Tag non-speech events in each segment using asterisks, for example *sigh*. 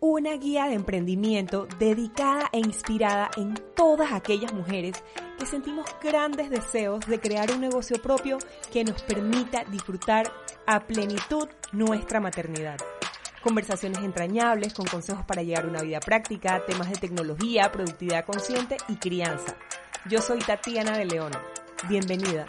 una guía de emprendimiento dedicada e inspirada en todas aquellas mujeres que sentimos grandes deseos de crear un negocio propio que nos permita disfrutar a plenitud nuestra maternidad. Conversaciones entrañables con consejos para llegar a una vida práctica, temas de tecnología, productividad consciente y crianza. Yo soy Tatiana de León. Bienvenida.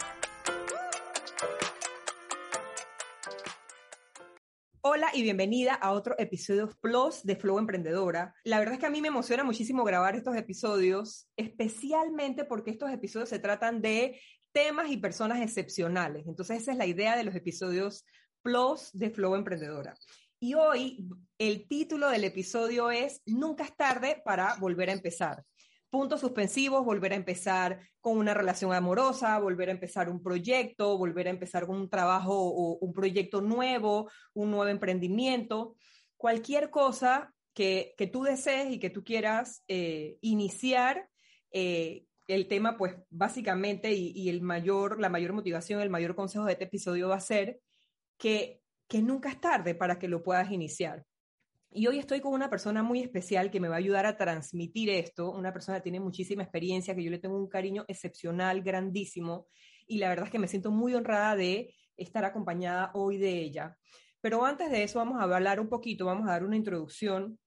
Y bienvenida a otro episodio Plus de Flow Emprendedora. La verdad es que a mí me emociona muchísimo grabar estos episodios, especialmente porque estos episodios se tratan de temas y personas excepcionales. Entonces esa es la idea de los episodios Plus de Flow Emprendedora. Y hoy el título del episodio es Nunca es tarde para volver a empezar puntos suspensivos, volver a empezar con una relación amorosa, volver a empezar un proyecto, volver a empezar un trabajo o un proyecto nuevo, un nuevo emprendimiento, cualquier cosa que, tú desees y que tú quieras eh, iniciar. Eh, el tema, pues básicamente, y, el mayor, la mayor motivación, el mayor consejo de este episodio va a ser que, que nunca es tarde para que lo puedas iniciar. Y hoy estoy con una persona muy especial que me va a ayudar a transmitir esto, una persona que tiene muchísima experiencia, que yo le tengo un cariño excepcional, grandísimo, y la verdad es que me siento muy honrada de estar acompañada hoy de ella. Pero antes de eso vamos a hablar un poquito, vamos a dar una introducción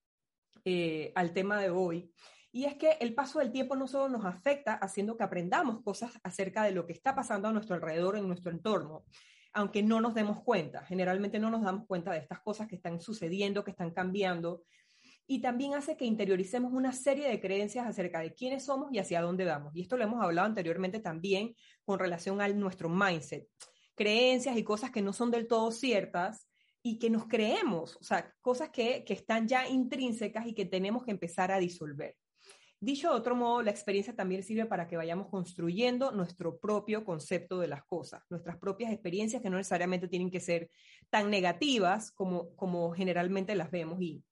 eh, al tema de hoy. Y es que el paso del tiempo no solo nos afecta haciendo que aprendamos cosas acerca de lo que está pasando a nuestro alrededor, en nuestro entorno, aunque no nos demos cuenta. Generalmente no nos damos cuenta de estas cosas que están sucediendo, que están cambiando. Y también hace que interioricemos una serie de creencias acerca de quiénes somos y hacia dónde vamos. Y esto lo hemos hablado anteriormente también con relación a nuestro mindset. Creencias y cosas que no son del todo ciertas y que nos creemos, o sea, cosas que, que están ya intrínsecas y que tenemos que empezar a disolver. Dicho de otro modo, la experiencia también sirve para que vayamos construyendo nuestro propio concepto de las cosas, nuestras propias experiencias que no necesariamente tienen que ser tan negativas como, como generalmente las vemos. Y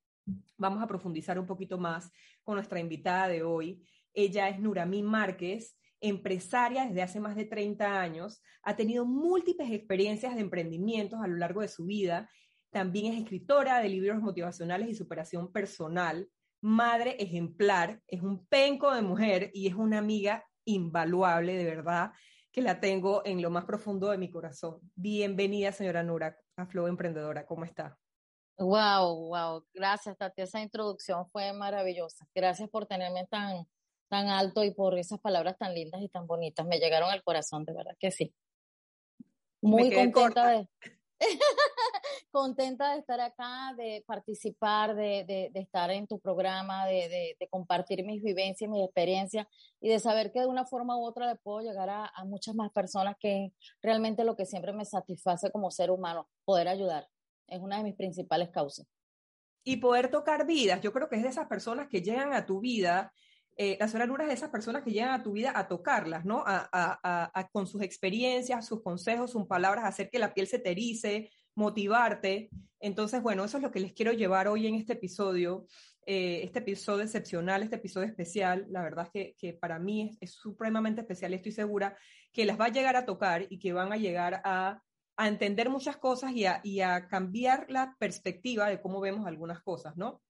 vamos a profundizar un poquito más con nuestra invitada de hoy. Ella es Nuramí Márquez, empresaria desde hace más de 30 años, ha tenido múltiples experiencias de emprendimientos a lo largo de su vida, también es escritora de libros motivacionales y superación personal, madre ejemplar, es un penco de mujer y es una amiga invaluable, de verdad, que la tengo en lo más profundo de mi corazón. Bienvenida, señora Nura, a Flow Emprendedora, ¿cómo está? Wow, wow, gracias, Tati, esa introducción fue maravillosa. Gracias por tenerme tan, tan alto y por esas palabras tan lindas y tan bonitas. Me llegaron al corazón, de verdad que sí. Muy contenta de *laughs* contenta de estar acá, de participar, de, de, estar en tu programa, de, de, compartir mis vivencias, mis experiencias y de saber que de una forma u otra le puedo llegar a, a muchas más personas que realmente lo que siempre me satisface como ser humano, poder ayudar. Es una de mis principales causas. Y poder tocar vidas. Yo creo que es de esas personas que llegan a tu vida eh, la señora Nura es de esas personas que llegan a tu vida a tocarlas, ¿no? A, con sus experiencias, sus consejos, sus palabras, hacer que la piel se te erice, motivarte. Entonces, bueno, eso es lo que les quiero llevar hoy en este episodio, eh, este episodio excepcional, este episodio especial. La verdad es que, para mí es, supremamente especial y estoy segura que las va a llegar a tocar y que van a llegar a, entender muchas cosas y, y a, cambiar la perspectiva de cómo vemos algunas cosas, ¿no?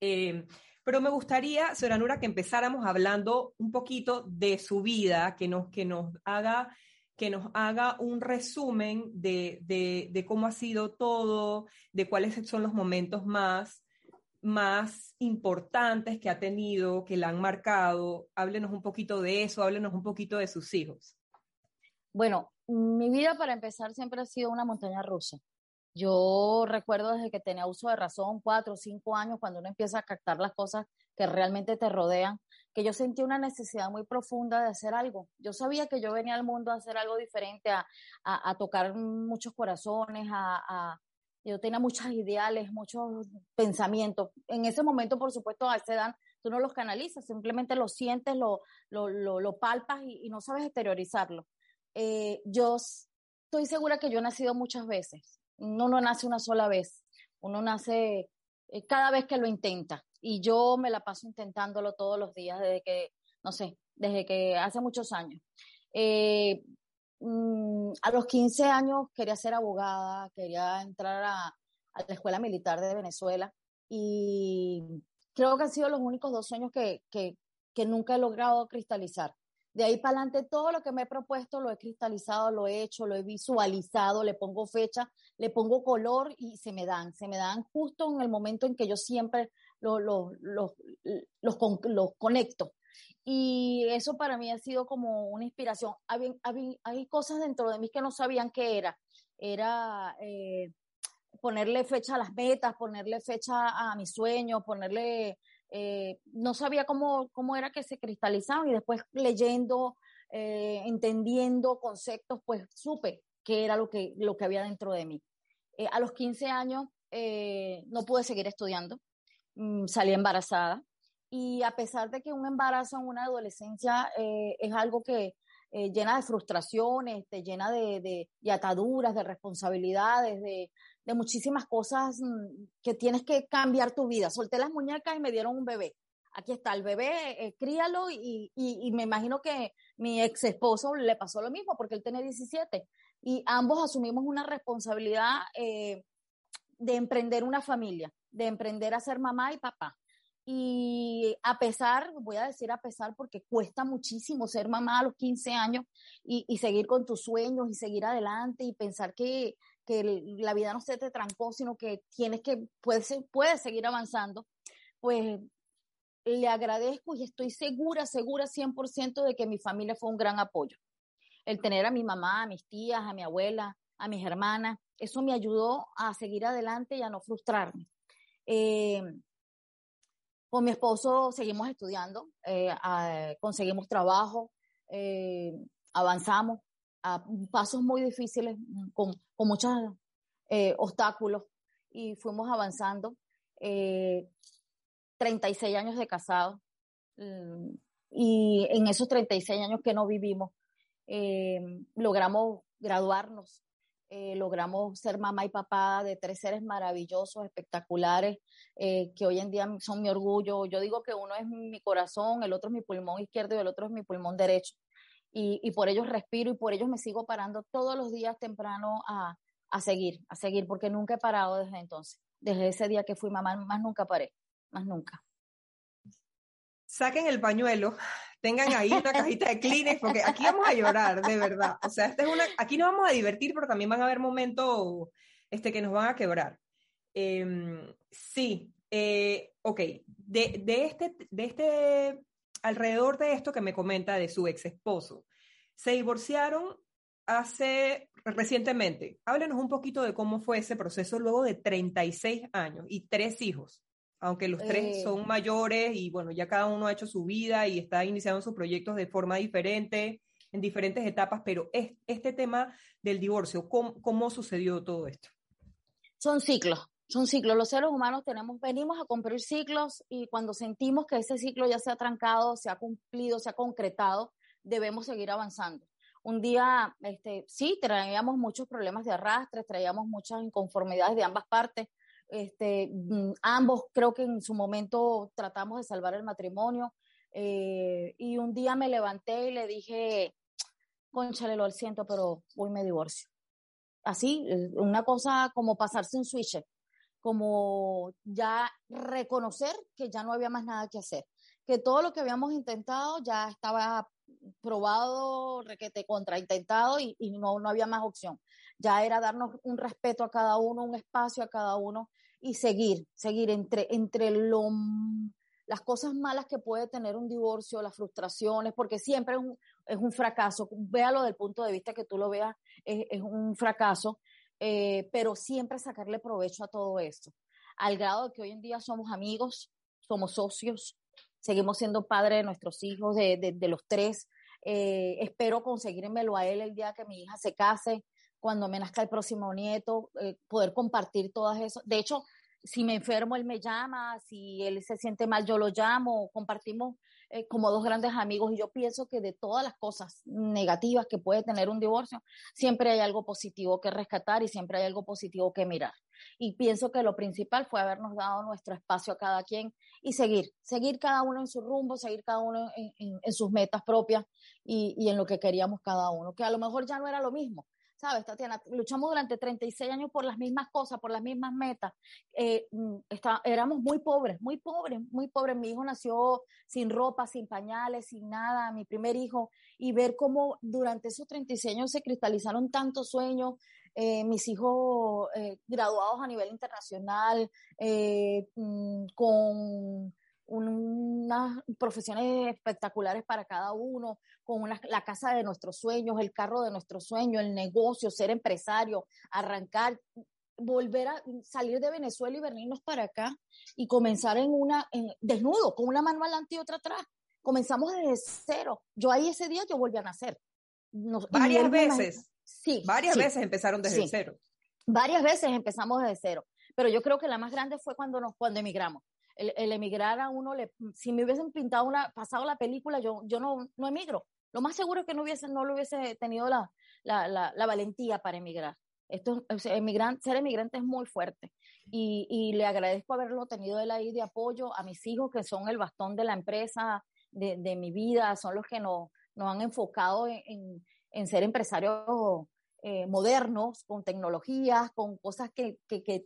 Eh, pero me gustaría, señora Nura, que empezáramos hablando un poquito de su vida, que nos, que nos, haga, que nos haga un resumen de, de, cómo ha sido todo, de cuáles son los momentos más, más importantes que ha tenido, que la han marcado. Háblenos un poquito de eso, háblenos un poquito de sus hijos. Bueno, mi vida para empezar siempre ha sido una montaña rusa. Yo recuerdo desde que tenía uso de razón, cuatro o cinco años, cuando uno empieza a captar las cosas que realmente te rodean, que yo sentí una necesidad muy profunda de hacer algo. Yo sabía que yo venía al mundo a hacer algo diferente, a, a, tocar muchos corazones, a, yo tenía muchos ideales, muchos pensamientos. En ese momento, por supuesto, a esa edad, tú no los canalizas, simplemente lo sientes, lo, lo, lo, palpas y, no sabes exteriorizarlo. Eh, yo estoy segura que yo he nacido muchas veces uno no nace una sola vez, uno nace eh, cada vez que lo intenta. Y yo me la paso intentándolo todos los días desde que, no sé, desde que hace muchos años. Eh, mm, a los 15 años quería ser abogada, quería entrar a, a, la Escuela Militar de Venezuela. y creo que han sido los únicos dos sueños que, que, que nunca he logrado cristalizar. De ahí para adelante, todo lo que me he propuesto lo he cristalizado, lo he hecho, lo he visualizado, le pongo fecha, le pongo color y se me dan, se me dan justo en el momento en que yo siempre los, los, los, los, conecto. Y eso para mí ha sido como una inspiración. Hay, hay, cosas dentro de mí que no sabían qué era. Era eh, ponerle fecha a las metas, ponerle fecha a mis sueños, ponerle eh, no sabía cómo, cómo era que se cristalizaban y después leyendo, eh, entendiendo conceptos, pues supe qué era lo que, lo que había dentro de mí. Eh, a los 15 años no pude seguir estudiando, mm, salí embarazada y a pesar de que un embarazo en una adolescencia es algo que llena de frustraciones, te llena de, de ataduras, de responsabilidades, de, de muchísimas cosas mm, que tienes que cambiar tu vida. Solté las muñecas y me dieron un bebé. Aquí está el bebé, eh, críalo y, y, me imagino que mi ex esposo le pasó lo mismo porque él tiene 17 y ambos asumimos una responsabilidad eh, de emprender una familia, de emprender a ser mamá y papá. Y a pesar, voy a decir a pesar, porque cuesta muchísimo ser mamá a los 15 años y, seguir con tus sueños y seguir adelante y pensar que, que la vida no se te trancó, sino que tienes que, puedes seguir avanzando, pues le agradezco y estoy segura, segura 100% de que mi familia fue un gran apoyo. El tener a mi mamá, a mis tías, a mi abuela, a mis hermanas, eso me ayudó a seguir adelante y a no frustrarme. Eh, con mi esposo seguimos estudiando, eh, conseguimos trabajo, eh, avanzamos, a pasos muy difíciles, mm, con, muchos obstáculos, y fuimos avanzando. 36 eh, años de casado, mm, y en esos 36 años que no vivimos, logramos graduarnos, logramos ser mamá y papá de tres seres maravillosos, espectaculares, que hoy en día son mi orgullo. Yo digo que uno es mi corazón, el otro es mi pulmón izquierdo y el otro es mi pulmón derecho y, por ellos respiro y por ellos me sigo parando todos los días temprano a, a seguir, a seguir, porque nunca he parado desde entonces. Desde ese día que fui mamá, más nunca paré, más nunca. Saquen el pañuelo, tengan ahí una cajita de Kleenex, porque aquí vamos a llorar, de verdad. O sea, esta es una, aquí nos vamos a divertir, pero también van a haber momentos este, que nos van a quebrar. Em, sí, eh, ok, de, de, este, de este alrededor de esto que me comenta de su ex esposo. Se divorciaron hace recientemente. Háblenos un poquito de cómo fue ese proceso luego de 36 años y tres hijos, aunque los tres eh. son mayores y bueno, ya cada uno ha hecho su vida y está iniciando sus proyectos de forma diferente, en diferentes etapas, pero es, este tema del divorcio, ¿cómo sucedió todo esto? Son ciclos son ciclos. Los seres humanos tenemos, venimos a cumplir ciclos y cuando sentimos que ese ciclo ya se ha trancado, se ha cumplido, se ha concretado, debemos seguir avanzando. Un día, este, sí, traíamos muchos problemas de arrastre, traíamos muchas inconformidades de ambas partes. Este, mm, ambos creo que en su momento tratamos de salvar el matrimonio. Eh, y un día me levanté y le dije, conchale, lo siento, pero hoy me divorcio. Así, eh, una cosa como pasarse un switch como ya reconocer que ya no había más nada que hacer, que todo lo que habíamos intentado ya estaba probado, requete contra intentado y, no, no había más opción. Ya era darnos un respeto a cada uno, un espacio a cada uno y seguir, seguir entre, entre lo, las cosas malas que puede tener un divorcio, las frustraciones, porque siempre es un, es un fracaso. Véalo del punto de vista que tú lo veas, es, un fracaso, eh, pero siempre sacarle provecho a todo esto, al grado de que hoy en día somos amigos, somos socios, seguimos siendo padres de nuestros hijos, de, de, los tres. Eh, espero conseguírmelo a él el día que mi hija se case, cuando me nazca el próximo nieto, eh, poder compartir todas eso. De hecho, si me enfermo, él me llama, si él se siente mal, yo lo llamo, compartimos eh, como dos grandes amigos y yo pienso que de todas las cosas negativas que puede tener un divorcio, siempre hay algo positivo que rescatar y siempre hay algo positivo que mirar. Y pienso que lo principal fue habernos dado nuestro espacio a cada quien y seguir, seguir cada uno en su rumbo, seguir cada uno en, sus metas propias y, y en lo que queríamos cada uno, que a lo mejor ya no era lo mismo, ¿sabes, Tatiana? Luchamos durante 36 años por las mismas cosas, por las mismas metas. Eh, mm, está, éramos muy pobres, muy pobres, muy pobres. Mi hijo nació sin ropa, sin pañales, sin nada, mi primer hijo, y ver cómo durante esos 36 años se cristalizaron tantos sueños, eh, mis hijos eh, graduados a nivel internacional, mm, con unas profesiones espectaculares para cada uno, con la casa de nuestros sueños, el carro de nuestros sueños, el negocio, ser empresario, arrancar, volver a salir de Venezuela y venirnos para acá y comenzar en una, desnudo, con una mano adelante y otra atrás. Comenzamos desde cero. Yo ahí ese día yo volví a nacer. varias veces. Sí. Varias veces empezaron desde cero. Varias veces empezamos desde cero. Pero yo creo que la más grande fue cuando nos, cuando emigramos el, emigrar a uno, le, si me hubiesen pintado una, pasado la película, yo, yo no, no emigro. Lo más seguro es que no, hubiese, no lo hubiese tenido la, la, la, valentía para emigrar. Esto, ser emigrante es muy fuerte y, y, le agradezco haberlo tenido él ahí de apoyo a mis hijos que son el bastón de la empresa, de, de mi vida, son los que nos, nos han enfocado en, en ser empresarios eh, modernos, con tecnologías, con cosas que, que, que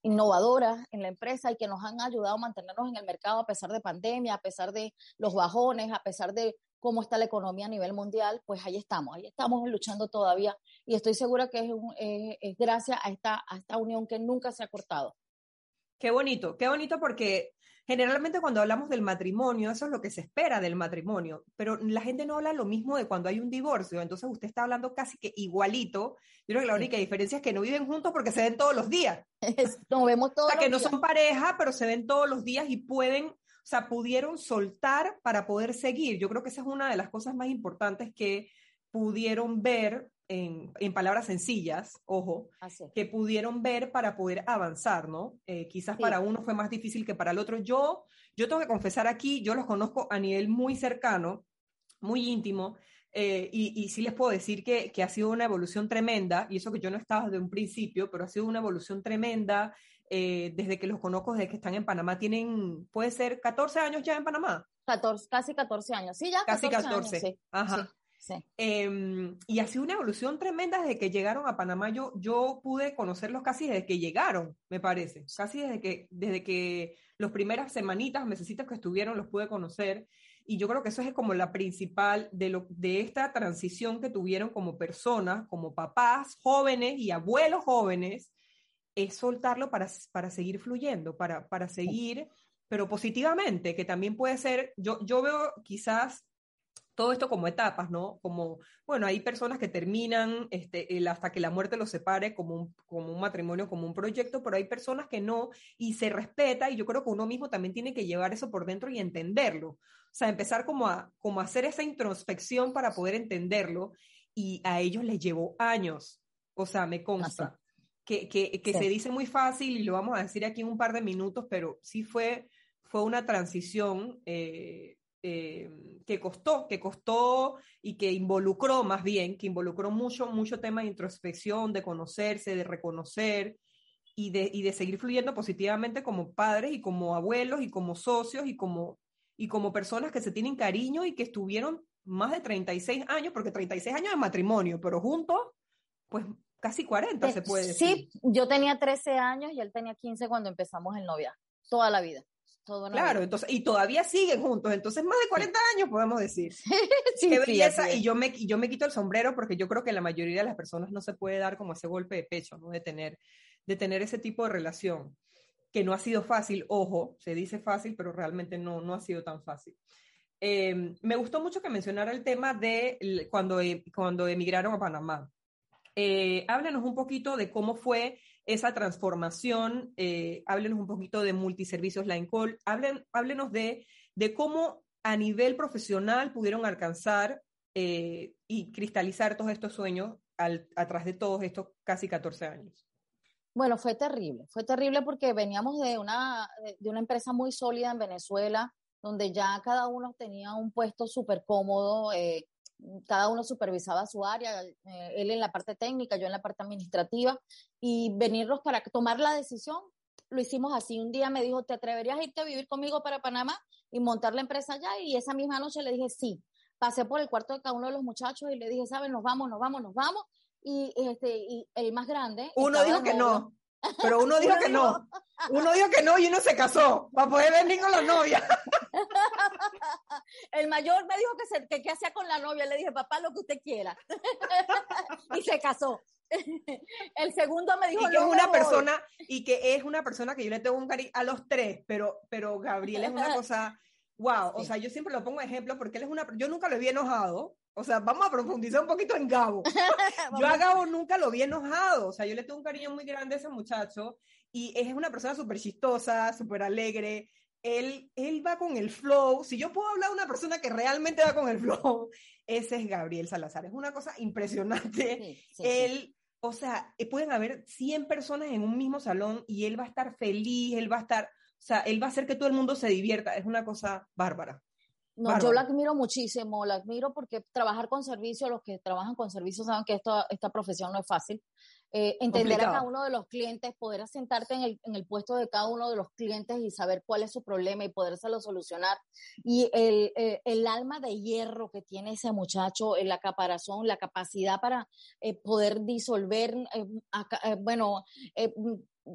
innovadoras en la empresa y que nos han ayudado a mantenernos en el mercado a pesar de pandemia, a pesar de los bajones, a pesar de cómo está la economía a nivel mundial, pues ahí estamos, ahí estamos luchando todavía y estoy segura que es, es gracias a esta, a esta unión que nunca se ha cortado. Qué bonito, qué bonito porque generalmente cuando hablamos del matrimonio, eso es lo que se espera del matrimonio, pero la gente no habla lo mismo de cuando hay un divorcio, entonces usted está hablando casi que igualito. Yo creo que la única diferencia es que no viven juntos porque se ven todos los días. *laughs* Nos vemos todos o sea, que no son pareja, pero se ven todos los días y pueden, o sea, pudieron soltar para poder seguir. Yo creo que esa es una de las cosas más importantes que pudieron ver en, en, palabras sencillas, ojo, que pudieron ver para poder avanzar, ¿no? Eh, quizás para uno fue más difícil que para el otro. Yo, yo tengo que confesar aquí, yo los conozco a nivel muy cercano, muy íntimo, eh, y, y, sí les puedo decir que, que, ha sido una evolución tremenda, y eso que yo no estaba desde un principio, pero ha sido una evolución tremenda eh, desde que los conozco, desde que están en Panamá. Tienen, puede ser, 14 años ya en Panamá. 14, casi 14 años, sí, ya. Casi 14. sí. Ajá. Em, y ha sido una evolución tremenda desde que llegaron a Panamá. Yo, yo pude conocerlos casi desde que llegaron, me parece. Casi desde que, desde que las primeras semanitas, mesecitas que estuvieron, los pude conocer. Y yo creo que eso es como la principal de, lo, de esta transición que tuvieron como personas, como papás jóvenes y abuelos jóvenes, es soltarlo para, para seguir fluyendo, para, para seguir, pero positivamente, que también puede ser, yo, yo veo quizás todo esto como etapas, ¿no? Como, bueno, hay personas que terminan este, el, hasta que la muerte los separe como un, como un matrimonio, como un proyecto, pero hay personas que no y se respeta y yo creo que uno mismo también tiene que llevar eso por dentro y entenderlo. O sea, empezar como a, como a hacer esa introspección para poder entenderlo y a ellos les llevó años. O sea, me consta. Que, que, que se dice muy fácil y lo vamos a decir aquí en un par de minutos, pero sí fue, fue una transición eh, eh, que costó, que costó y que involucró más bien, que involucró mucho, mucho tema de introspección, de conocerse, de reconocer y de, y de seguir fluyendo positivamente como padres y como abuelos y como socios y como, y como personas que se tienen cariño y que estuvieron más de 36 años, porque 36 años de matrimonio, pero juntos, pues casi 40 se puede decir. Sí, yo tenía 13 años y él tenía 15 cuando empezamos el novia, toda la vida claro, entonces, y todavía siguen juntos, entonces más de 40 años podemos decir. *laughs* sí, Qué belleza, y yo me, yo me quito el sombrero porque yo creo que la mayoría de las personas no se puede dar como ese golpe de pecho, ¿no? De tener, de tener ese tipo de relación, que no ha sido fácil, ojo, se dice fácil, pero realmente no, no ha sido tan fácil. Em, me gustó mucho que mencionara el tema de cuando, e, cuando emigraron a Panamá. Eh, háblenos un poquito de cómo fue esa transformación, eh, háblenos un poquito de multiservicios Line Call, háblenos de, de cómo a nivel profesional pudieron alcanzar eh, y cristalizar todos estos sueños al, atrás de todos estos casi 14 años. Bueno, fue terrible, fue terrible porque veníamos de una, de una empresa muy sólida en Venezuela, donde ya cada uno tenía un puesto súper cómodo, eh, cada uno supervisaba su área, eh, él en la parte técnica, yo en la parte administrativa, y venirnos para tomar la decisión, lo hicimos así. Un día me dijo, ¿te atreverías a irte a vivir conmigo para Panamá y montar la empresa allá? Y esa misma noche le dije, sí. Pasé por el cuarto de cada uno de los muchachos y le dije, ¿sabes? Nos vamos, nos vamos, nos vamos. y, este, y el más grande. Uno dijo que no, pero uno dijo que no. Uno dijo que no y uno se casó para poder venir con la novia. *laughs* El mayor me dijo que, se, que qué hacía con la novia. Le dije, papá, lo que usted quiera. *laughs* y se casó. *laughs* El segundo me dijo y que es una persona y que es una persona que yo le tengo un cariño a los tres, pero pero Gabriel es una cosa wow, o sea, yo siempre lo pongo ejemplo porque él es una yo nunca lo vi enojado. O sea, vamos a profundizar un poquito en Gabo. *laughs* yo a Gabo nunca lo vi enojado. O sea, yo le tengo un cariño muy grande a ese muchacho y es una persona súper chistosa, súper alegre. Él, él va con el flow. Si yo puedo hablar de una persona que realmente va con el *laughs* flow, ese es Gabriel Salazar. Es una cosa impresionante. él, o sea, eh, pueden haber 100 personas en un mismo salón y él va a estar feliz, él va a estar, o sea, él va a hacer que todo el mundo se divierta. Es una cosa bárbara. No, yo la admiro muchísimo, la admiro porque trabajar con servicios, los que trabajan con servicios saben que esto, esta profesión no es fácil. Eh, entender a cada uno de los clientes, poder asentarte en el, en el, puesto de cada uno de los clientes y saber cuál es su problema y podérselo solucionar. Y el, eh, el alma de hierro que tiene ese muchacho, la caparazón, la capacidad para eh, poder disolver, bueno,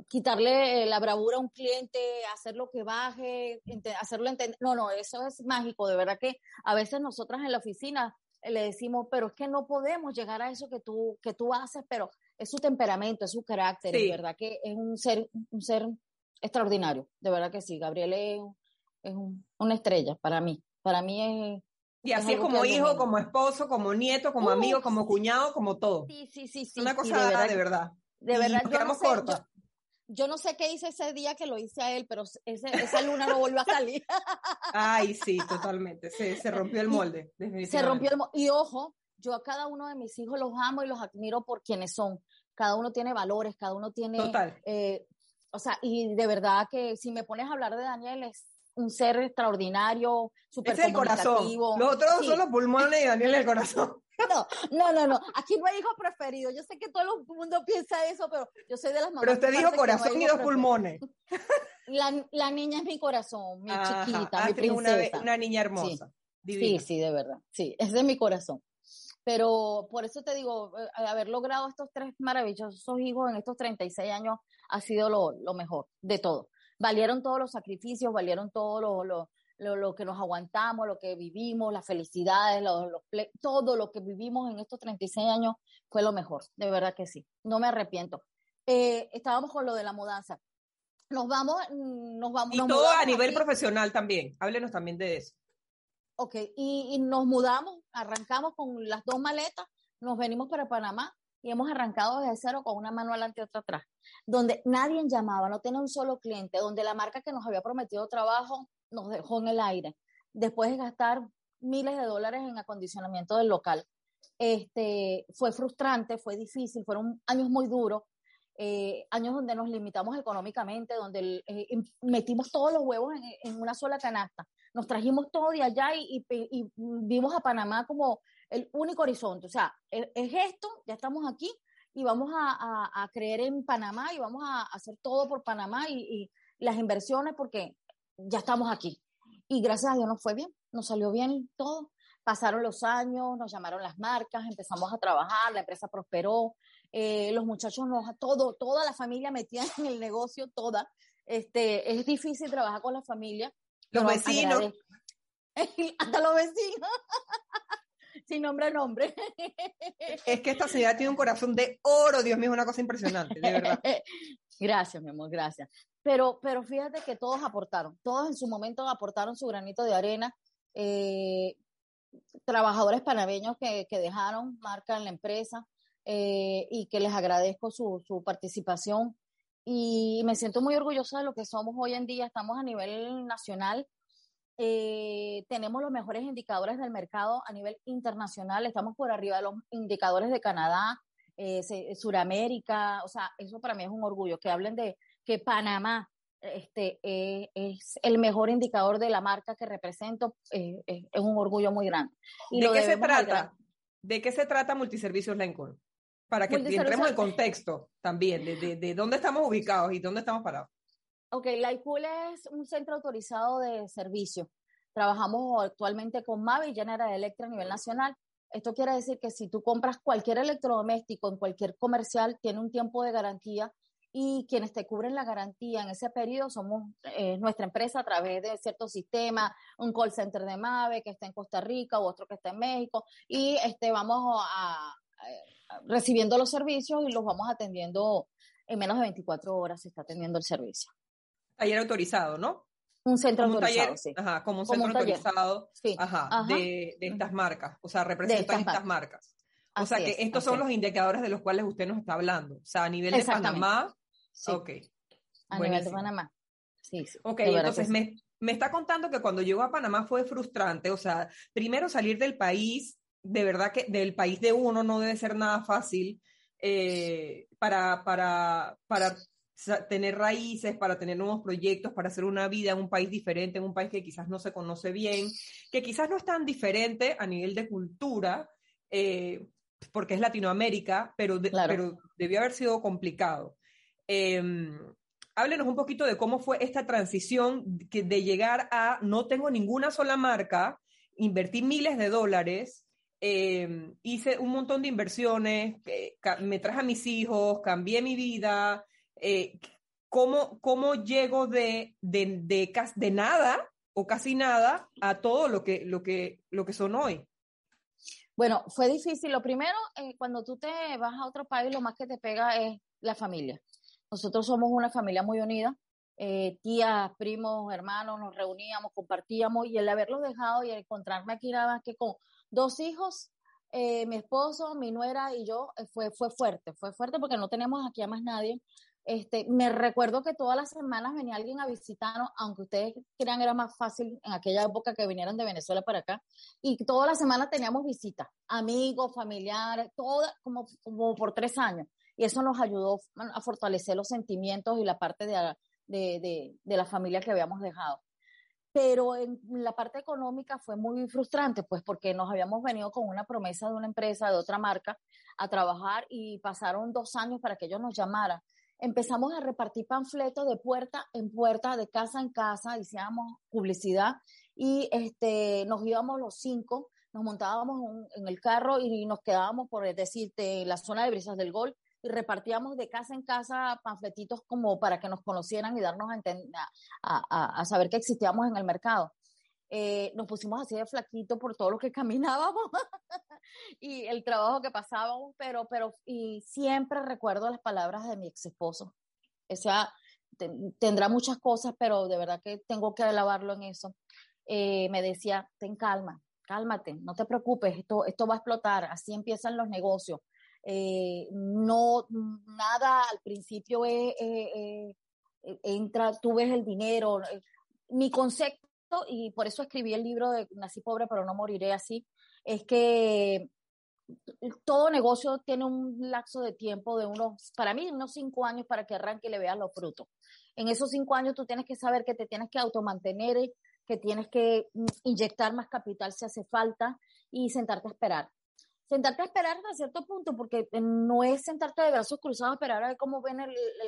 quitarle la bravura a un cliente, hacerlo que baje, hacerlo entender. No, no, eso es mágico. De verdad que a veces nosotras en la oficina le decimos, pero es que no podemos llegar a eso que tú, que tú haces, pero es su temperamento, es su carácter, de verdad que es un ser, un ser extraordinario, de verdad que sí, Gabriel es, es una estrella para mí, para mí es... Y así es, como hijo, como esposo, como nieto, como amigo, como cuñado, como todo. Sí, sí, sí, sí. Una cosa de verdad. De verdad, de verdad yo, no sé, yo, no sé qué hice ese día que lo hice a él, pero ese, esa luna no volvió a salir. *laughs* Ay, sí, totalmente. Se, se rompió el molde. Se rompió el molde. Y ojo, yo a cada uno de mis hijos los amo y los admiro por quienes son. Cada uno tiene valores, cada uno tiene... Total. Eh, o sea, y de verdad que si me pones a hablar de Daniel es un ser extraordinario, súper es el corazón. Los otros son los pulmones y Daniel es el corazón. No, no, no, no. Aquí no hay hijo preferido. Yo sé que todo el mundo piensa eso, pero yo soy de las mamás. Pero usted dijo corazón y dos pulmones. La, la, niña es mi corazón, mi chiquita, mi princesa. Una, una niña hermosa. Sí, sí, de verdad. Sí, es de mi corazón. Pero por eso te digo, eh, haber logrado estos tres maravillosos hijos en estos 36 años ha sido lo, lo mejor de todo. Valieron todos los sacrificios, valieron todo lo, lo, lo, que nos aguantamos, lo que vivimos, las felicidades, los, todo lo que vivimos en estos 36 años fue lo mejor, de verdad que sí, no me arrepiento. Eh, estábamos con lo de la mudanza. Nos vamos, mm, nos vamos. Y todo a nivel profesional también. Háblenos también de eso. Ok, y, nos mudamos, arrancamos con las dos maletas, nos venimos para Panamá y hemos arrancado desde cero con una mano adelante y otra atrás, donde nadie llamaba, no tenía un solo cliente, donde la marca que nos había prometido trabajo nos dejó en el aire, después de gastar miles de dólares en acondicionamiento del local. Este, fue frustrante, fue difícil, fueron años muy duros, eh, años donde nos limitamos económicamente, donde eh, metimos todos los huevos en, una sola canasta. Nos trajimos todo de allá y, vimos a Panamá como el único horizonte. O sea, es, esto, ya estamos aquí y vamos a, creer en Panamá y vamos a hacer todo por Panamá y, las inversiones porque ya estamos aquí. Y gracias a Dios nos fue bien, nos salió bien todo. Pasaron los años, nos llamaron las marcas, empezamos a trabajar, la empresa prosperó, eh, los muchachos, nos, todo, toda la familia metida en el negocio, toda. Este, es difícil trabajar con la familia. Los vecinos. *laughs* Hasta los vecinos. Sin nombre nombre. Es que esta ciudad tiene un corazón de oro, Dios mío, es una cosa impresionante, de verdad. *laughs* Gracias, mi amor, gracias. Pero, pero fíjate que todos aportaron, todos en su momento aportaron su granito de arena. Eh, trabajadores panameños que, que dejaron marca en la empresa, eh, y que les agradezco su, su, participación. Y me siento muy orgullosa de lo que somos hoy en día. Estamos a nivel nacional. Eh, tenemos los mejores indicadores del mercado a nivel internacional. Estamos por arriba de los indicadores de Canadá, eh, Suramérica. O sea, eso para mí es un orgullo. Que hablen de que Panamá este, es el mejor indicador de la marca que represento. es un orgullo muy grande. Y ¿De qué se trata? ¿De qué se trata Multiservicios Lincoln? Para que entremos en contexto también, de, de, dónde estamos ubicados y dónde estamos parados. Ok, ICUL es un centro autorizado de servicio. Trabajamos actualmente con MAVE y General Electric a nivel nacional. Esto quiere decir que si tú compras cualquier electrodoméstico en cualquier comercial, tiene un tiempo de garantía y quienes te cubren la garantía en ese periodo somos eh, nuestra empresa a través de cierto sistema, un call center de MAVE que está en Costa Rica u otro que está en México y este, vamos a, recibiendo los servicios y los vamos atendiendo en menos de 24 horas se está atendiendo el servicio. Taller autorizado, ¿no? Un centro autorizado, sí. Ajá, como un centro autorizado ajá, De, estas marcas, o sea, representan estas, marcas. O sea, que estos son los indicadores de los cuales usted nos está hablando. O sea, a nivel de Panamá. Sí. Ok. A nivel de Panamá. Sí, sí. Ok, entonces me, me está contando que cuando llegó a Panamá fue frustrante. O sea, primero salir del país, de verdad que del país de uno no debe ser nada fácil eh, para, para, para tener raíces, para tener nuevos proyectos, para hacer una vida en un país diferente, en un país que quizás no se conoce bien, que quizás no es tan diferente a nivel de cultura, eh, porque es Latinoamérica, pero, pero debió haber sido complicado. Em, háblenos un poquito de cómo fue esta transición de llegar a no tengo ninguna sola marca, invertí miles de dólares, em, hice un montón de inversiones, me traje a mis hijos, cambié mi vida, eh, ¿cómo, ¿cómo, llego de, de, de, nada o casi nada a todo lo que, lo que, lo que son hoy? Bueno, fue difícil. Lo primero, eh, cuando tú te vas a otro país, lo más que te pega es la familia. Nosotros somos una familia muy unida. Eh, tías, primos, hermanos, nos reuníamos, compartíamos y el haberlos dejado y el encontrarme aquí nada más que con dos hijos, mi esposo, mi nuera y yo, fue, fue fuerte, fue fuerte porque no tenemos aquí a más nadie. Este, me recuerdo que todas las semanas venía alguien a visitarnos, aunque ustedes crean era más fácil en aquella época que vinieran de Venezuela para acá, y todas las semanas teníamos visitas, amigos, familiares, todas, como, como por tres años. Y eso nos ayudó a fortalecer los sentimientos y la parte de, de, de, la familia que habíamos dejado. Pero en la parte económica fue muy frustrante, pues porque nos habíamos venido con una promesa de una empresa, de otra marca, a trabajar y pasaron dos años para que ellos nos llamaran empezamos a repartir panfletos de puerta en puerta, de casa en casa, decíamos publicidad y este, nos íbamos los cinco, nos montábamos en el carro y nos quedábamos, por decirte, en la zona de Brisas del Gol y repartíamos de casa en casa panfletitos como para que nos conocieran y darnos a, a saber que existíamos en el mercado. Eh, nos pusimos así de flaquito por todo lo que *laughs* caminábamos y el trabajo que pasábamos, pero, pero, y siempre recuerdo las palabras de mi ex esposo. O sea, tendrá muchas cosas, pero de verdad que tengo que alabarlo en eso. Eh, me decía, ten calma, cálmate, no te preocupes, esto, esto va a explotar, así empiezan los negocios. Eh, no, nada al principio entra, tú ves el dinero. Mi concepto y por eso escribí el libro de Nací pobre pero no moriré así, es que todo negocio tiene un lapso de tiempo de unos, para mí, unos cinco años para que arranque y le veas los frutos. En esos cinco años tú tienes que saber que te tienes que automantener, que tienes que inyectar más capital si hace falta y sentarte a esperar. Sentarte a esperar hasta cierto punto, porque no es sentarte de brazos cruzados a esperar a ver cómo ven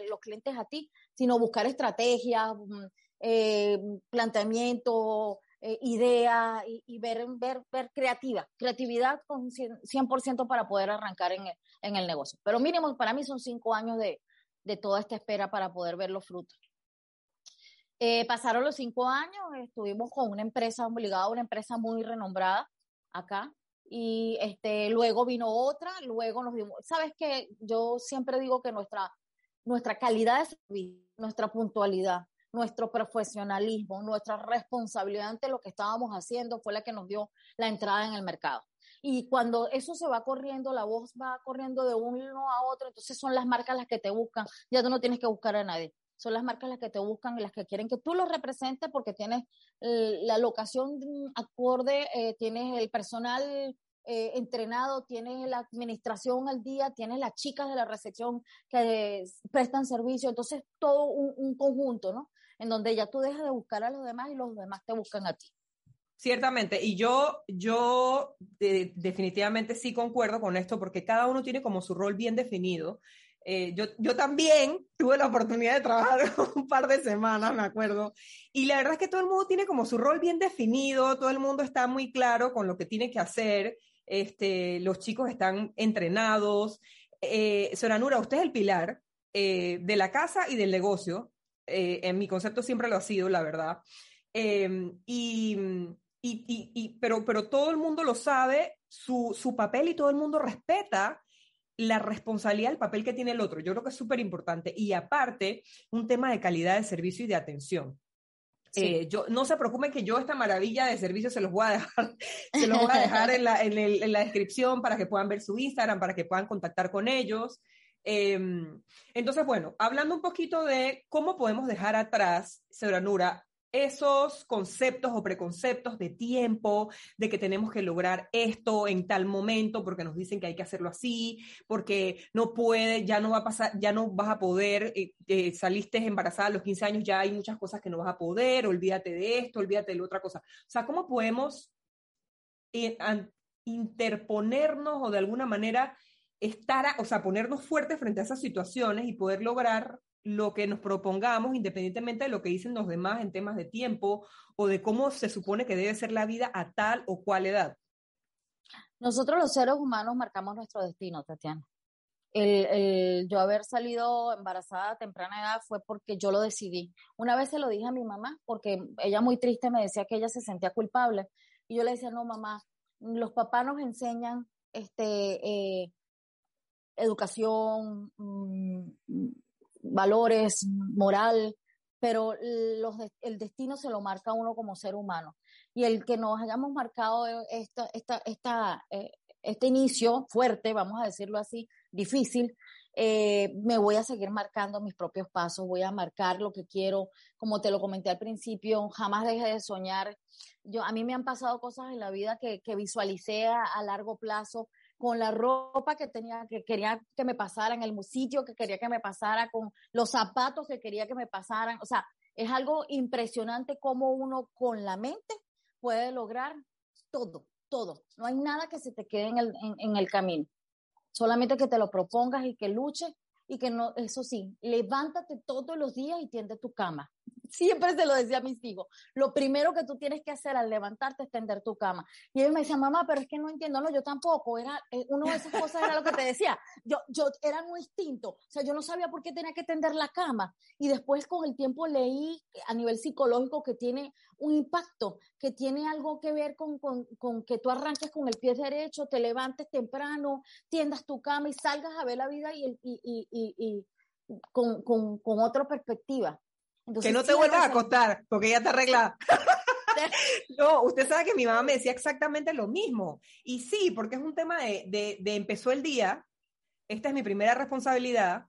los clientes a ti, sino buscar estrategias, mm, eh, planteamiento, eh, idea y, ver, ver, ver creativa, creatividad con 100%, para poder arrancar en el, negocio. Pero mínimo, para mí son cinco años de, de toda esta espera para poder ver los frutos. Eh, pasaron los cinco años, estuvimos con una empresa obligada, una empresa muy renombrada acá, y este, luego vino otra, luego nos dimos, sabes que yo siempre digo que nuestra, nuestra calidad de servicio, nuestra puntualidad, nuestro profesionalismo, nuestra responsabilidad ante lo que estábamos haciendo fue la que nos dio la entrada en el mercado. Y cuando eso se va corriendo, la voz va corriendo de uno a otro, entonces son las marcas las que te buscan, ya tú no tienes que buscar a nadie. Son las marcas las que te buscan y las que quieren que tú los representes porque tienes eh, la locación acorde, eh, tienes el personal eh, entrenado, tienes la administración al día, tienes las chicas de la recepción que prestan servicio, entonces todo un, conjunto, ¿no? En donde ya tú dejas de buscar a los demás y los demás te buscan a ti. Ciertamente, y yo, yo definitivamente sí concuerdo con esto porque cada uno tiene como su rol bien definido. Eh, yo, yo también tuve la oportunidad de trabajar *laughs* un par de semanas, me acuerdo, y la verdad es que todo el mundo tiene como su rol bien definido, todo el mundo está muy claro con lo que tiene que hacer, este, los chicos están entrenados. Eh, Soranura, usted es el pilar eh, de la casa y del negocio. Eh, en mi concepto siempre lo ha sido, la verdad. Em, y, y, y, pero, pero todo el mundo lo sabe, su, su papel y todo el mundo respeta la responsabilidad del papel que tiene el otro. Yo creo que es súper importante. Y aparte, un tema de calidad de servicio y de atención. Eh, yo, no se preocupen que yo esta maravilla de servicio se los voy a dejar, *laughs* se los voy a dejar en, la, en, el, en la descripción para que puedan ver su Instagram, para que puedan contactar con ellos. Em, entonces, bueno, hablando un poquito de cómo podemos dejar atrás, Nura, esos conceptos o preconceptos de tiempo, de que tenemos que lograr esto en tal momento, porque nos dicen que hay que hacerlo así, porque no puede, ya no va a pasar, ya no vas a poder, eh, eh, saliste embarazada a los 15 años, ya hay muchas cosas que no vas a poder, olvídate de esto, olvídate de la otra cosa. O sea, ¿cómo podemos eh, interponernos o de alguna manera estar, o sea, ponernos fuertes frente a esas situaciones y poder lograr lo que nos propongamos, independientemente de lo que dicen los demás en temas de tiempo o de cómo se supone que debe ser la vida a tal o cual edad. Nosotros los seres humanos marcamos nuestro destino, Tatiana. El, el, yo haber salido embarazada a temprana edad fue porque yo lo decidí. Una vez se lo dije a mi mamá porque ella muy triste me decía que ella se sentía culpable y yo le decía, no mamá, los papás nos enseñan este, eh, educación, mmm, valores, moral, pero los, el destino se lo marca uno como ser humano. Y el que nos hayamos marcado esta, esta, esta, eh, este inicio fuerte, vamos a decirlo así, difícil, eh, me voy a seguir marcando mis propios pasos, voy a marcar lo que quiero, como te lo comenté al principio, jamás deje de soñar. Yo, a mí me han pasado cosas en la vida que, que visualicé a, a largo plazo con la ropa que tenía, que quería que me pasara, en el sitio que quería que me pasara, con los zapatos que quería que me pasaran. O sea, es algo impresionante cómo uno con la mente puede lograr todo, todo. No hay nada que se te quede en el, en el camino. Solamente que te lo propongas y que luches y que no, eso sí, levántate todos los días y tiende tu cama siempre se lo decía a mis hijos, lo primero que tú tienes que hacer al levantarte es tender tu cama. Y ellos me decían, mamá, pero es que no entiendo, no, yo tampoco, era, eh, una de esas cosas era lo que te decía, yo, yo era un instinto, o sea, yo no sabía por qué tenía que tender la cama. Y después con el tiempo leí a nivel psicológico que tiene un impacto, que tiene algo que ver con, con, con que tú arranques con el pie derecho, te levantes temprano, tiendas tu cama y salgas a ver la vida y, y, y, y con, con, con otra perspectiva que no te vuelvas a acostar, porque ya te arregla. *laughs* *laughs* no, usted sabe que mi mamá me decía exactamente lo mismo. Y sí, porque es un tema de, de, de empezó el día, esta es mi primera responsabilidad,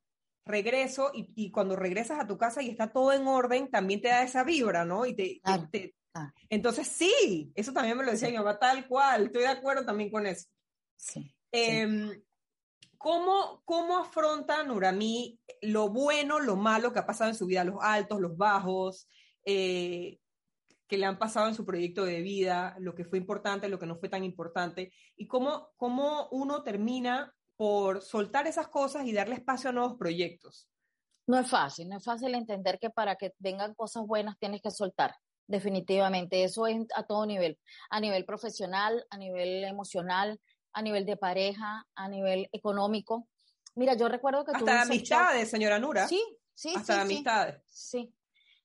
regreso y, y, cuando regresas a tu casa y está todo en orden, también te da esa vibra, ¿no? Y te, te, Entonces sí, eso también me lo decía mi mamá tal cual, estoy de acuerdo también con eso. Sí. Eh, sí. ¿Cómo, ¿Cómo afronta Nurami lo bueno, lo malo que ha pasado en su vida, los altos, los bajos, eh, que le han pasado en su proyecto de vida, lo que fue importante, lo que no fue tan importante, y cómo, cómo uno termina por soltar esas cosas y darle espacio a nuevos proyectos? No es fácil, no es fácil entender que para que vengan cosas buenas tienes que soltar. Definitivamente, eso es a todo nivel, a nivel profesional, a nivel emocional, a nivel de pareja, a nivel económico. Mira, yo recuerdo que... Hasta amistades, señora Nura. Sí, sí. Hasta sí, amistades. Sí.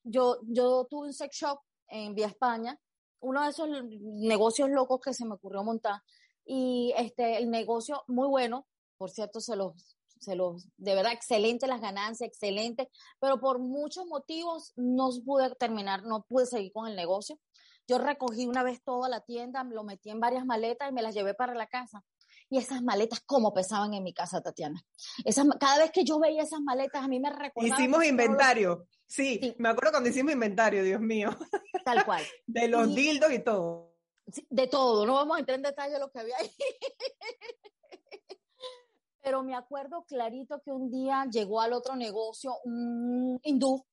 Yo, yo tuve un sex shop en Vía España, uno de esos negocios locos que se me ocurrió montar. Y este, el negocio muy bueno, por cierto, se los, se los, de verdad, excelente las ganancias, excelente, pero por muchos motivos no pude terminar, no pude seguir con el negocio. Yo recogí una vez toda la tienda, lo metí en varias maletas y me las llevé para la casa. Y esas maletas, ¿cómo pesaban en mi casa, Tatiana? Esas, cada vez que yo veía esas maletas, a mí me recordaban. Hicimos inventario. Sí, sí, me acuerdo cuando hicimos inventario, Dios mío. Tal cual. *laughs* de los y, dildos y todo. De todo, no vamos a entrar en detalle de lo que había ahí. *laughs* Pero me acuerdo clarito que un día llegó al otro negocio un hindú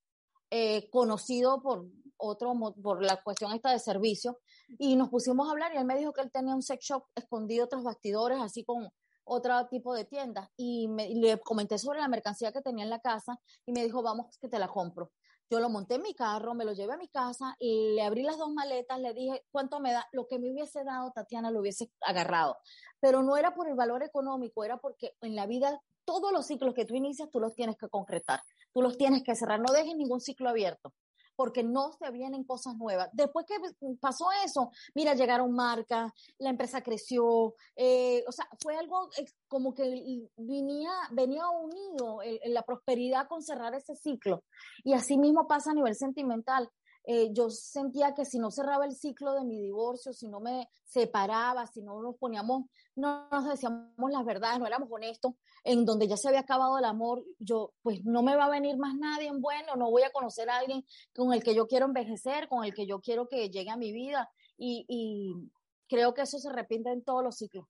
eh, conocido por otro, por la cuestión esta de servicio, y nos pusimos a hablar y él me dijo que él tenía un sex shop escondido tras bastidores, así con otro tipo de tiendas, y, me, y le comenté sobre la mercancía que tenía en la casa y me dijo, vamos, que te la compro. Yo lo monté en mi carro, me lo llevé a mi casa, le abrí las dos maletas, le dije cuánto me da, lo que me hubiese dado Tatiana lo hubiese agarrado. Pero no era por el valor económico, era porque en la vida todos los ciclos que tú inicias, tú los tienes que concretar, tú los tienes que cerrar, no dejes ningún ciclo abierto porque no se vienen cosas nuevas. Después que pasó eso, mira, llegaron marcas, la empresa creció, eh, o sea, fue algo como que venía, venía unido en la prosperidad con cerrar ese ciclo. Y así mismo pasa a nivel sentimental. Eh, yo sentía que si no cerraba el ciclo de mi divorcio, si no me separaba, si no nos poníamos, no nos decíamos las verdades, no éramos honestos, en donde ya se había acabado el amor, yo, pues no me va a venir más nadie en bueno, no voy a conocer a alguien con el que yo quiero envejecer, con el que yo quiero que llegue a mi vida, y, y creo que eso se repite en todos los ciclos.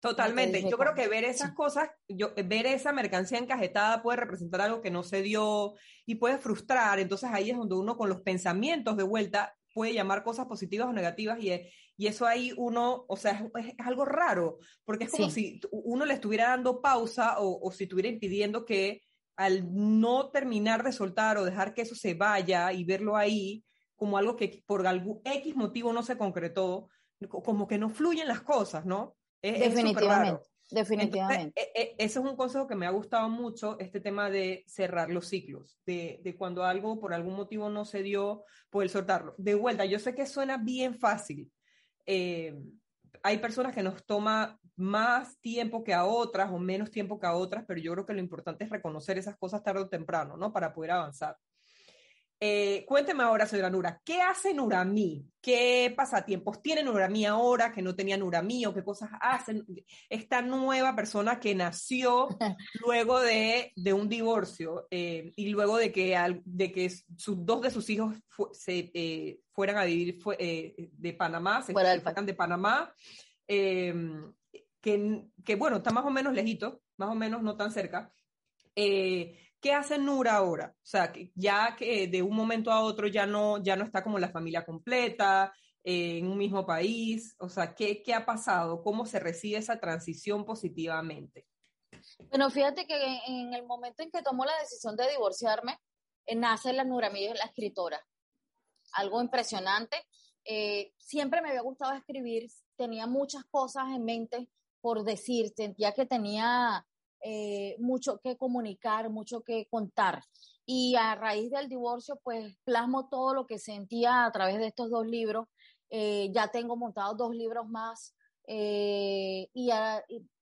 Totalmente. Yo creo que ver esas cosas, yo, ver esa mercancía encajetada puede representar algo que no se dio y puede frustrar. Entonces ahí es donde uno con los pensamientos de vuelta puede llamar cosas positivas o negativas y, y eso ahí uno, o sea, es, algo raro, porque es como si uno le estuviera dando pausa o, o si estuviera impidiendo que al no terminar de soltar o dejar que eso se vaya y verlo ahí como algo que por algún X motivo no se concretó, como que no fluyen las cosas, ¿no? Definitivamente. Definitivamente. E, e, ese es un consejo que me ha gustado mucho, este tema de cerrar los ciclos, de, de, cuando algo por algún motivo no se dio, poder soltarlo. De vuelta, yo sé que suena bien fácil. Eh, hay personas que nos toma más tiempo que a otras o menos tiempo que a otras, pero yo creo que lo importante es reconocer esas cosas tarde o temprano, ¿no? Para poder avanzar. Eh, cuénteme ahora, señora Nura, ¿qué hace Nuramí? ¿Qué pasatiempos tiene Nuramí ahora que no tenía Nuramí o qué cosas hacen? Esta nueva persona que nació *laughs* luego de, de un divorcio eh, y luego de que, de que sus, dos de sus hijos se, eh, fueran a vivir de Panamá, se fueran de Panamá, que, que, bueno, está más o menos lejito, más o menos no tan cerca. ¿Qué hace Nura ahora? O sea, ya que de un momento a otro ya no, ya no está como la familia completa, eh, en un mismo país. O sea, ¿qué, ¿qué ha pasado? ¿Cómo se recibe esa transición positivamente? Bueno, fíjate que en el momento en que tomó la decisión de divorciarme, eh, nace la Nura Mí, la escritora. Algo impresionante. Eh, siempre me había gustado escribir, tenía muchas cosas en mente por decir, sentía que tenía eh, mucho que comunicar, mucho que contar. Y a raíz del divorcio, pues plasmo todo lo que sentía a través de estos dos libros. Eh, ya tengo montados dos libros más. Eh, y,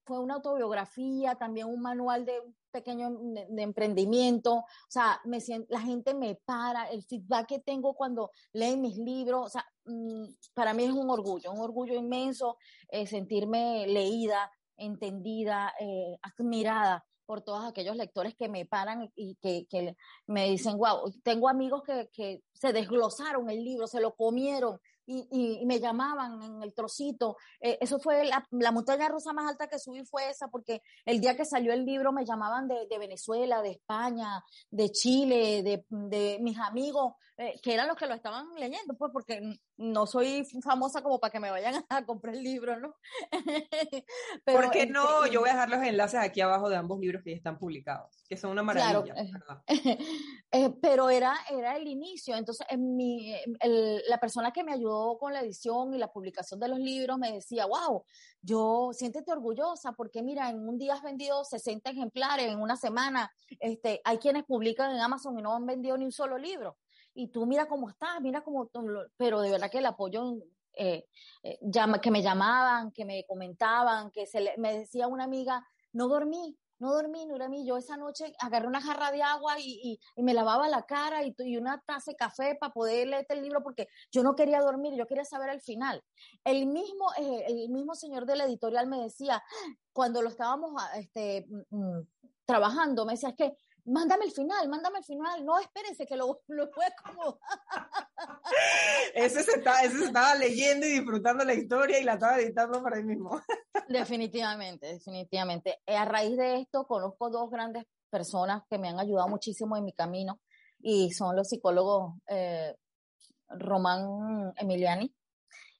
fue una autobiografía, también un manual de pequeño de, emprendimiento. O sea, me, la gente me para, el feedback que tengo cuando leen mis libros. O sea, mm, para mí es un orgullo, un orgullo inmenso sentirme leída, entendida, eh, admirada por todos aquellos lectores que me paran y que, que me dicen, wow, tengo amigos que, que, se desglosaron el libro, se lo comieron y, y, me llamaban en el trocito. Eh, eso fue la, montaña rusa más alta que subí fue esa, porque el día que salió el libro me llamaban de, de Venezuela, de España, de Chile, de, de mis amigos, eh, que eran los que lo estaban leyendo, pues porque no soy famosa como para que me vayan a comprar el libro, ¿no? *laughs* Pero, ¿Por qué no? Yo voy a dejar los enlaces aquí abajo de ambos libros que ya están publicados, que son una maravilla. Claro, *laughs* eh, pero era, era el inicio, entonces en mi, el, la persona que me ayudó con la edición y la publicación de los libros me decía, wow, yo siéntete orgullosa porque mira, en un día has vendido 60 ejemplares, en una semana este, hay quienes publican en Amazon y no han vendido ni un solo libro. Y tú mira cómo estás, mira cómo, pero de verdad que el apoyo eh, eh, que me llamaban, que me comentaban, que se me decía una amiga, no dormí, no dormí, no dormí. Yo esa noche agarré una jarra de agua y, me lavaba la cara y, y, una taza de café para poder leer el libro porque yo no quería dormir, yo quería saber el final. El mismo, eh, el mismo señor de la editorial me decía, cuando lo estábamos ah, este, mm, mm, trabajando, me decía, es que mándame el final, mándame el final, no espérense que lo, lo pueda como... *laughs* ese, se estaba, ese se estaba leyendo y disfrutando la historia y la estaba editando para él mismo. *laughs* definitivamente, definitivamente. Eh, a raíz de esto conozco dos grandes personas que me han ayudado muchísimo en mi camino y son los psicólogos eh, Román Emiliani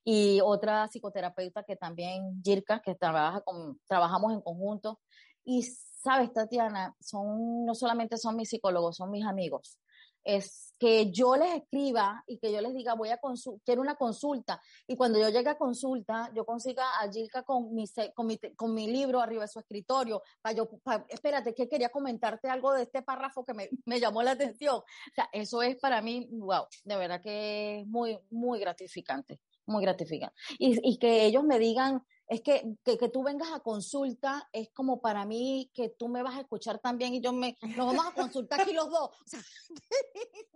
y otra psicoterapeuta que también, Jirka, que trabaja con, trabajamos en conjunto. Y sabes, Tatiana, son, no solamente son mis psicólogos, son mis amigos. es que yo les escriba y que yo les diga, voy a quiero una consulta. Y cuando yo llegue a consulta, yo consiga a Gilka con mi, con mi, con mi libro arriba de su escritorio. Para yo, espérate, que quería comentarte algo de este párrafo que me, *laughs* me, llamó la atención. O sea, eso es para mí, wow, de verdad que es muy, muy gratificante, muy gratificante. Y, y que ellos me digan, es que, que, tú vengas a consulta es como para mí que tú me vas a escuchar también y yo me, nos vamos a consultar aquí los dos. *laughs*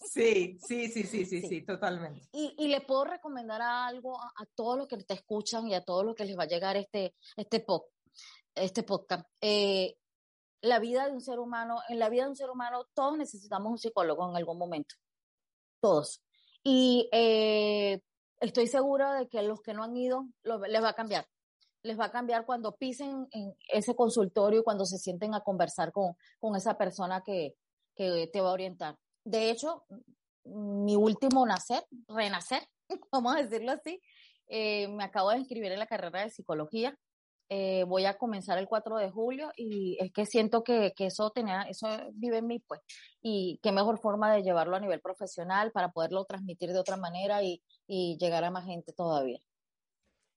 sí, sí, sí, sí, sí, sí, totalmente. Y, y le puedo recomendar algo a, todos los que te escuchan y a todos los que les va a llegar este, este, este podcast. Eh, la vida de un ser humano, en la vida de un ser humano, todos necesitamos un psicólogo en algún momento. Todos. Y eh, estoy segura de que los que no han ido les va a cambiar. Les va a cambiar cuando pisen en ese consultorio y cuando se sienten a conversar con, con esa persona que, que te va a orientar. De hecho, mi último nacer, renacer, *laughs* vamos a decirlo así, eh, me acabo de inscribir en la carrera de psicología. Eh, voy a comenzar el 4 de julio y es que siento que, que, eso tenía, eso vive en mí, pues, y qué mejor forma de llevarlo a nivel profesional para poderlo transmitir de otra manera y, y llegar a más gente todavía.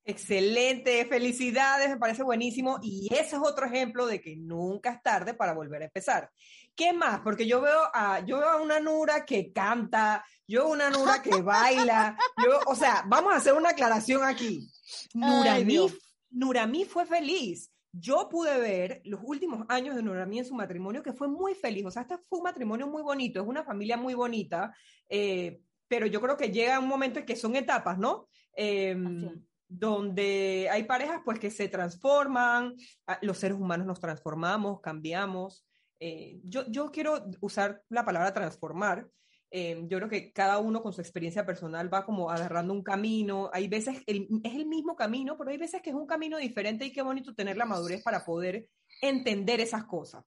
Excelente, felicidades, me parece buenísimo y ese es otro ejemplo de que nunca es tarde para volver a empezar. ¿Qué más? Porque yo veo a, yo veo a una Nura que canta, yo veo una Nura que baila, yo, o sea, vamos a hacer una aclaración aquí. *laughs* Nuramí, Nuramí fue feliz. Yo pude ver los últimos años de Nuramí en su matrimonio, que fue muy feliz. O sea, este fue un matrimonio muy bonito, es una familia muy bonita. Eh, pero yo creo que llega un momento en que son etapas, ¿no? Em, donde hay parejas pues que se transforman, los seres humanos nos transformamos, cambiamos. Eh, yo, yo quiero usar la palabra transformar. Em, yo creo que cada uno con su experiencia personal va como agarrando un camino. Hay veces, es el mismo camino, pero hay veces que es un camino diferente y qué bonito tener la madurez para poder entender esas cosas.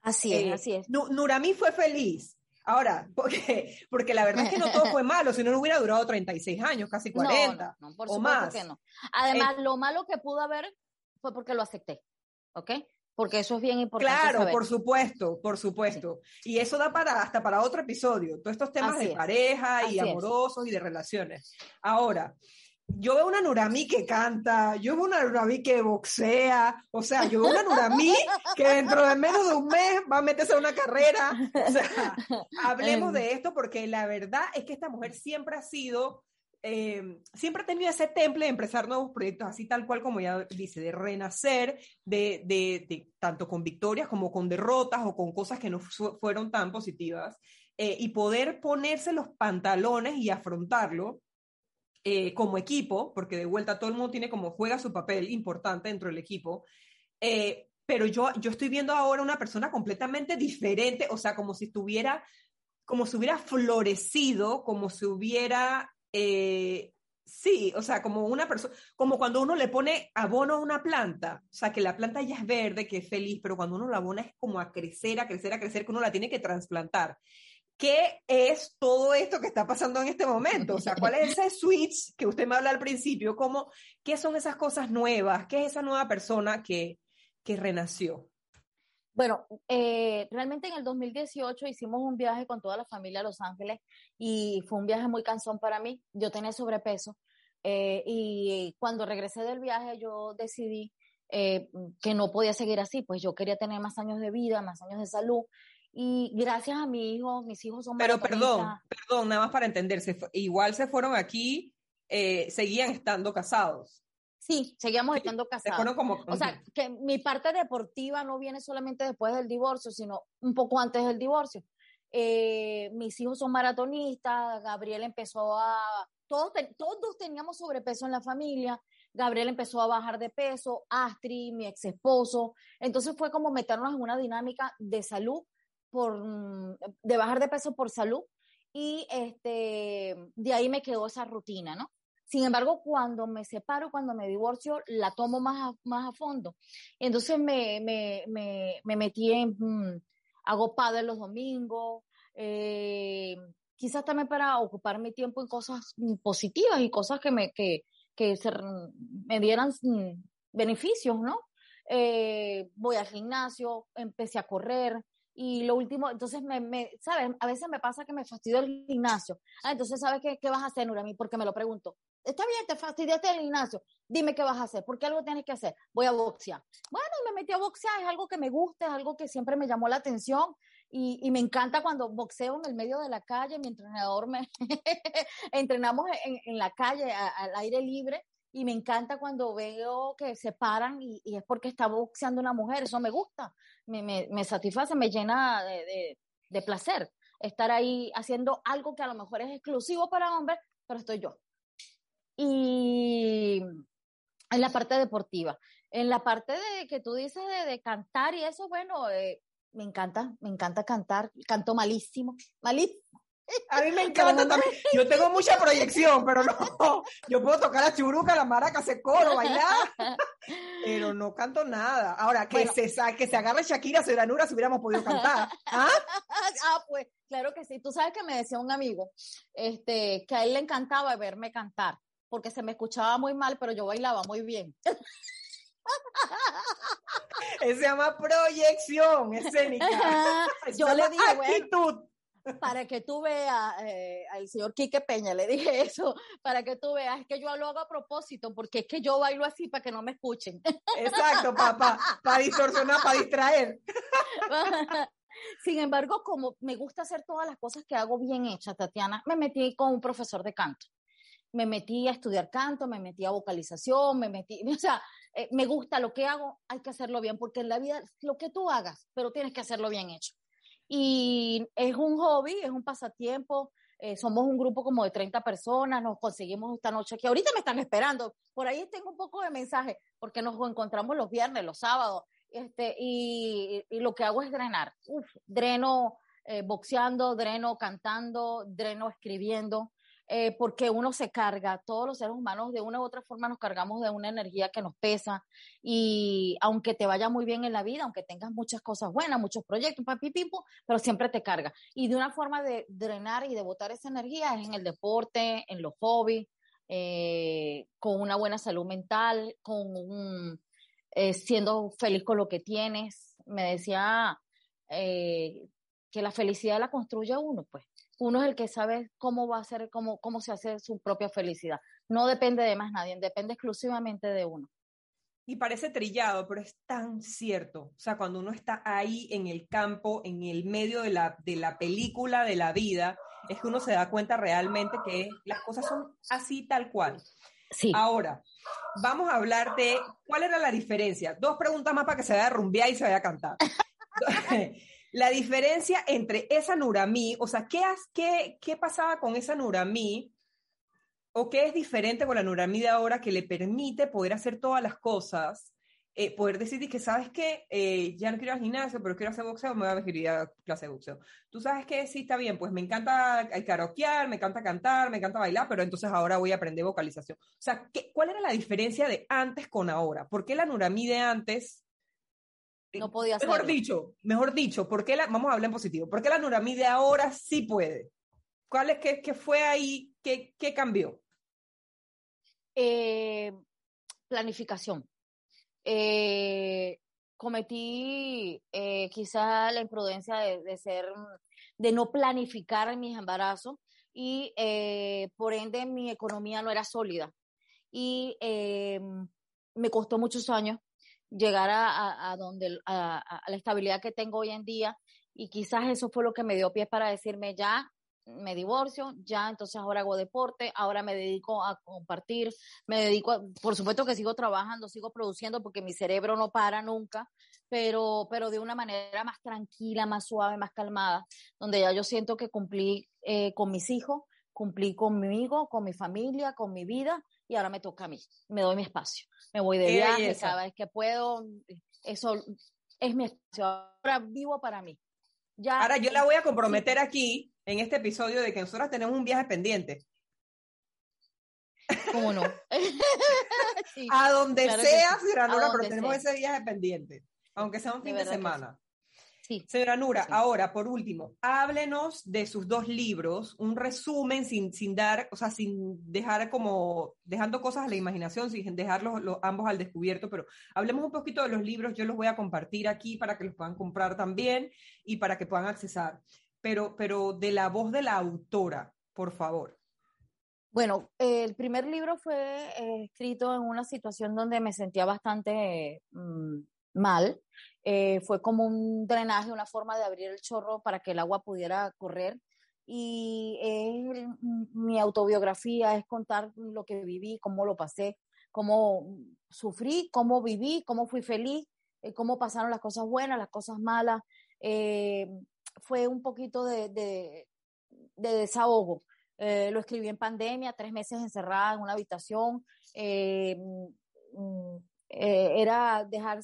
Así es, eh, así es. Nurami fue feliz, Ahora, *laughs* porque, porque la verdad es que no todo fue malo, si no, no hubiera durado 36 años, casi 40 no, no, por o más. Que. Además, lo malo que pudo haber fue porque lo acepté, ¿ok? Porque eso es bien importante. Claro, por supuesto, por supuesto. Y eso da para hasta para otro episodio, todos estos temas de pareja y amorosos y de relaciones. Ahora, yo veo una Nurami que canta, yo veo una Nurami que boxea, o sea, yo veo una Nurami que dentro de menos de un mes va a meterse a una carrera. O sea, *laughs* hablemos em. de esto porque la verdad es que esta mujer siempre ha sido, em, siempre ha tenido ese temple de empezar nuevos proyectos, así tal cual como ya dice, de renacer, de, de, de tanto con victorias como con derrotas o con cosas que no fueron tan positivas, eh, y poder ponerse los pantalones y afrontarlo eh, como equipo, porque de vuelta todo el mundo tiene como juega su papel importante dentro del equipo, eh, pero yo, yo estoy viendo ahora una persona completamente diferente, o sea, como si estuviera, como si hubiera florecido, como si hubiera, eh, sí, o sea, como una persona, como cuando uno le pone abono a una planta, o sea, que la planta ya es verde, que es feliz, pero cuando uno la abona es como a crecer, a crecer, a crecer, que uno la tiene que trasplantar. ¿qué es todo esto que está pasando en este momento? O sea, ¿cuál es ese switch que usted me habla al principio? ¿Cómo, ¿Qué son esas cosas nuevas? ¿Qué es esa nueva persona que, que renació? Bueno, eh, realmente en el 2018 hicimos un viaje con toda la familia a Los Ángeles y fue un viaje muy cansón para mí. Yo tenía sobrepeso eh, y cuando regresé del viaje yo decidí eh, que no podía seguir así, pues yo quería tener más años de vida, más años de salud y gracias a mi hijo, mis hijos son Pero perdón, perdón, nada más para entenderse, igual se fueron aquí, eh, seguían estando casados. Sí, seguíamos estando casados. como... O sea, que mi parte deportiva no viene solamente después del divorcio, sino un poco antes del divorcio. Eh, mis hijos son maratonistas, Gabriel empezó a... Todos, todos teníamos sobrepeso en la familia, Gabriel empezó a bajar de peso, Astrid, mi ex esposo. Entonces fue como meternos en una dinámica de salud por, mm, de bajar de peso por salud y este, de ahí me quedó esa rutina, ¿no? Sin embargo, cuando me separo, cuando me divorcio, la tomo más a, más a fondo. Entonces me, me, me, me metí en, mm, hago padre los domingos, eh, quizás también para ocupar mi tiempo en cosas mm, positivas y cosas que me, que, que se, me dieran beneficios, ¿no? Eh, voy al gimnasio, empecé a correr, y lo último, entonces me, me, ¿sabes? A veces me pasa que me fastidio el gimnasio. Ah, entonces, ¿sabes qué, qué vas a hacer, Nurami? Porque me lo pregunto. Está bien, te fastidiaste el gimnasio. Dime qué vas a hacer. ¿Por qué algo tienes que hacer? Voy a boxear. Bueno, me metí a boxear. Es algo que me gusta, es algo que siempre me llamó la atención. Y, me encanta cuando boxeo en el medio de la calle. Mi entrenador me... *laughs* entrenamos en, en, la calle, al aire libre y me encanta cuando veo que se paran y, es porque está boxeando una mujer, eso me gusta, me, satisface, me llena de, de, placer estar ahí haciendo algo que a lo mejor es exclusivo para hombres, pero estoy yo. Y en la parte deportiva, en la parte de que tú dices de, de cantar y eso, bueno, eh, me encanta, me encanta cantar, canto malísimo, malísimo, a mí me *laughs* encanta también. Yo tengo mucha proyección, pero no. Yo puedo tocar la churuca, la maraca, hacer coro, bailar, pero *laughs* no canto nada. Ahora, que, bueno. se, que se agarre Shakira, Seranura, si hubiéramos podido cantar. ¿Ah? ah, pues, claro que sí. Tú sabes que me decía un amigo este, que a él le encantaba verme cantar, porque se me escuchaba muy mal, pero yo bailaba muy bien. *laughs* Se llama proyección escénica. *laughs* yo le dije, actitud. Bueno, para que tú veas, eh, al señor Quique Peña le dije *laughs* eso, para que tú veas, es que yo lo hago a propósito, porque es que yo bailo así para que no me escuchen. Exacto, papá, para distorsionar, para distraer. Sin embargo, como me gusta hacer todas las cosas que hago bien hechas, Tatiana, me metí con un profesor de canto. Me metí a estudiar canto, me metí a vocalización, me metí, *laughs* o sea, eh, me gusta lo que hago, hay que hacerlo bien, porque en la vida, lo que tú hagas, pero tienes que hacerlo bien hecho y es un hobby, es un pasatiempo. Eh, somos un grupo como de 30 personas, nos conseguimos esta noche aquí. Ahorita me están esperando, por ahí tengo un poco de mensaje, porque nos encontramos los viernes, los sábados, este, y, lo que hago es drenar. Uf, dreno eh, boxeando, dreno cantando, dreno escribiendo eh, porque uno se carga, todos los seres humanos de una u otra forma nos cargamos de una energía que nos pesa y aunque te vaya muy bien en la vida, aunque tengas muchas cosas buenas, muchos proyectos, papi, pipo, pero siempre te carga. Y de una forma de drenar y de botar esa energía es en el deporte, en los hobbies, eh, con una buena salud mental, con un, eh, siendo feliz con lo que tienes. Me decía que la felicidad la construye uno, pues uno es el que sabe cómo va a ser, cómo, cómo se hace su propia felicidad. No depende de más nadie, depende exclusivamente de uno. Y parece trillado, pero es tan cierto. O sea, cuando uno está ahí en el campo, en el medio de la, de la película de la vida, es que uno se da cuenta realmente que las cosas son así tal cual. Sí. Ahora, vamos a hablar de cuál era la diferencia. Dos preguntas más para que se vaya a rumbear y se vaya a cantar. *laughs* *laughs* la diferencia entre esa Nuramí, o sea, ¿qué, qué, ¿qué pasaba con esa Nuramí? ¿O qué es diferente con la Nuramí de ahora que le permite poder hacer todas las cosas? Eh, poder decidir que, ¿sabes qué? Eh, ya no quiero ir al gimnasio, pero quiero hacer boxeo, me voy a venir a clase de boxeo. Tú sabes que sí, está bien, pues me encanta karaokear, me encanta cantar, me encanta bailar, pero entonces ahora voy a aprender vocalización. O sea, ¿qué, ¿cuál era la diferencia de antes con ahora? ¿Por qué la Nuramí de antes no podía hacerlo. Mejor dicho, mejor dicho, ¿por qué la, vamos a hablar en positivo, ¿por qué la Nuramide ahora sí puede? ¿Cuál es que, que fue ahí? ¿Qué, qué cambió? Eh, planificación. Eh, cometí eh, quizá la imprudencia de, de, ser, de no planificar mis embarazos y por ende mi economía no era sólida. Y me costó muchos años llegar a, donde, a, la estabilidad que tengo hoy en día. Y quizás eso fue lo que me dio pie para decirme ya me divorcio, ya entonces ahora hago deporte, ahora me dedico a compartir, me dedico, por supuesto que sigo trabajando, sigo produciendo porque mi cerebro no para nunca, pero, pero de una manera más tranquila, más suave, más calmada, donde ya yo siento que cumplí eh, con mis hijos, cumplí conmigo, con mi familia, con mi vida, y ahora me toca a mí, me doy mi espacio, me voy de viaje cada vez que puedo, eso es mi espacio, ahora vivo para mí. Ya, ahora yo la voy a comprometer aquí, en este episodio, de que nosotros tenemos un viaje pendiente. ¿Cómo no? *laughs* sí, a donde claro sea, sí. Pero tenemos ese viaje pendiente, aunque sea un fin de, de semana. Sí. Señora Nura, ahora, por último, háblenos de sus dos libros, un resumen sin, sin dar, o sea, sin dejar como, dejando cosas a la imaginación, sin dejarlos los, ambos al descubierto, pero hablemos un poquito de los libros, yo los voy a compartir aquí para que los puedan comprar también y para que puedan accesar, pero, pero de la voz de la autora, por favor. Bueno, el primer libro fue eh, escrito en una situación donde me sentía bastante mm, mal. Eh, fue como un drenaje, una forma de abrir el chorro para que el agua pudiera correr. Y mi autobiografía es contar lo que viví, cómo lo pasé, cómo sufrí, cómo viví, cómo fui feliz, eh, cómo pasaron las cosas buenas, las cosas malas. Eh, fue un poquito de, de, desahogo. lo escribí en pandemia, tres meses encerrada en una habitación. Mm, era dejar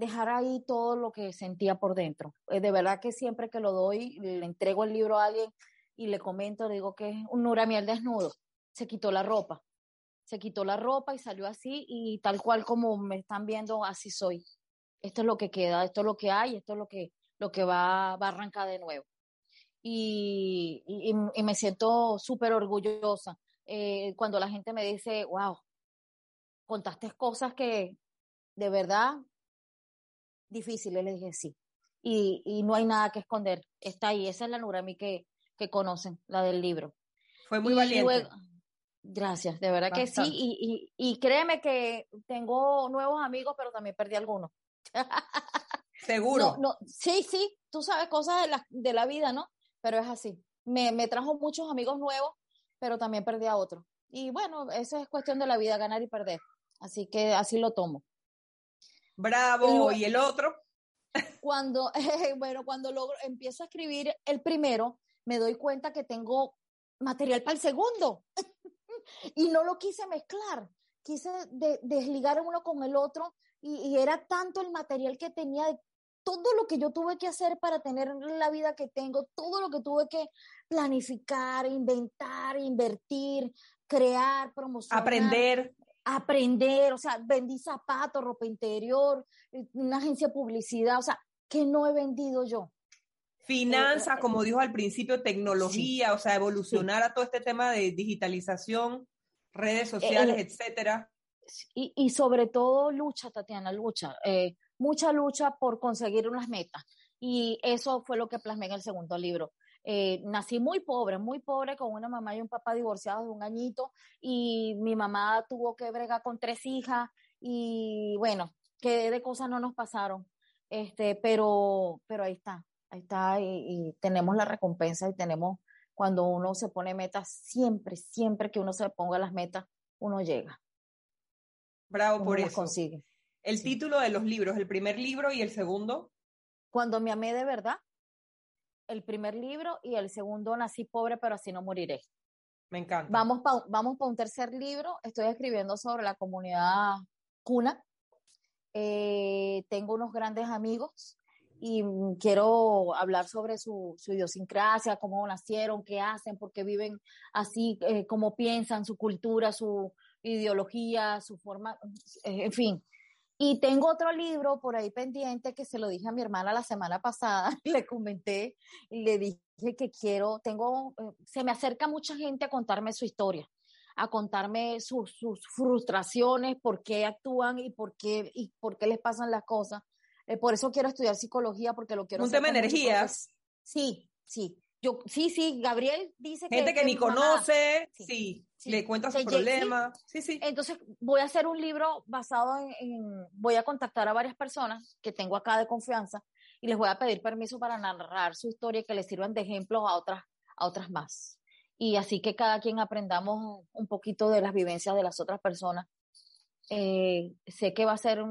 dejar ahí todo lo que sentía por dentro. Eh, de verdad que siempre que lo doy, le entrego el libro a alguien y le comento, le digo que es un Nuramiel desnudo. Se quitó la ropa. Se quitó la ropa y salió así y tal cual como me están viendo, así soy. Esto es lo que queda, esto es lo que hay, esto es lo que, lo que va, va a arrancar de nuevo. Y, y, me siento súper orgullosa eh, cuando la gente me dice, wow, contaste cosas que de verdad difíciles, le dije sí. Y, y, no hay nada que esconder, está ahí, esa es la Nurami que, que conocen, la del libro. Fue muy valiente. gracias, de verdad que sí, y, y, créeme que tengo nuevos amigos, pero también perdí algunos. *laughs* Seguro. No, sí, sí, tú sabes cosas de la, de la vida, ¿no? Pero es así. Me, me trajo muchos amigos nuevos, pero también perdí a otros. Y bueno, eso es cuestión de la vida, ganar y perder. Así que así lo tomo. Bravo, ¿y el otro? Cuando, *laughs* bueno, cuando logro, empiezo a escribir el primero, me doy cuenta que tengo material para el segundo. *laughs* y no lo quise mezclar, quise desligar uno con el otro y, era tanto el material que tenía de todo lo que yo tuve que hacer para tener la vida que tengo, todo lo que tuve que planificar, inventar, invertir, crear, promocionar. Aprender aprender, o sea, vendí zapatos, ropa interior, eh, una agencia de publicidad, o sea, que no he vendido yo. Finanzas, eh, como dijo al principio, tecnología, o sea, evolucionar a todo este tema de digitalización, redes eh, sociales, etcétera. Y, y, sobre todo lucha, Tatiana, lucha, mucha lucha por conseguir unas metas. Y eso fue lo que plasmé en el segundo libro. Eh, nací muy pobre, muy pobre, con una mamá y un papá divorciados de un añito, y mi mamá tuvo que bregar con tres hijas, y bueno, que de cosas no nos pasaron, este, pero, pero ahí está, ahí está, y, tenemos la recompensa y tenemos, cuando uno se pone metas, siempre, siempre que uno se ponga las metas, uno llega. Bravo por eso. Consigue. El título de los libros, el primer libro y el segundo. Cuando me amé de verdad el primer libro y el segundo Nací pobre, pero así no moriré. Me encanta. Vamos para vamos un tercer libro. Estoy escribiendo sobre la comunidad cuna. Eh, tengo unos grandes amigos y quiero hablar sobre su, idiosincrasia, cómo nacieron, qué hacen, por qué viven así, eh, cómo piensan, su cultura, su ideología, su forma, eh, en fin, y tengo otro libro por ahí pendiente que se lo dije a mi hermana la semana pasada, *laughs* le comenté y le dije que quiero, tengo, eh, se me acerca mucha gente a contarme su historia, a contarme sus, sus frustraciones, por qué actúan y por qué, y por qué les pasan las cosas. Eh, por eso quiero estudiar psicología, porque lo quiero Un tema de energías. Sí, sí. Yo, sí, sí, Gabriel dice que... Gente que, ni conoce, sí, le cuenta su problema. Sí, sí. Entonces voy a hacer un libro basado en, voy a contactar a varias personas que tengo acá de confianza y les voy a pedir permiso para narrar su historia y que les sirvan de ejemplos a otras, a otras más. Y así que cada quien aprendamos un poquito de las vivencias de las otras personas. Eh, sé que va a ser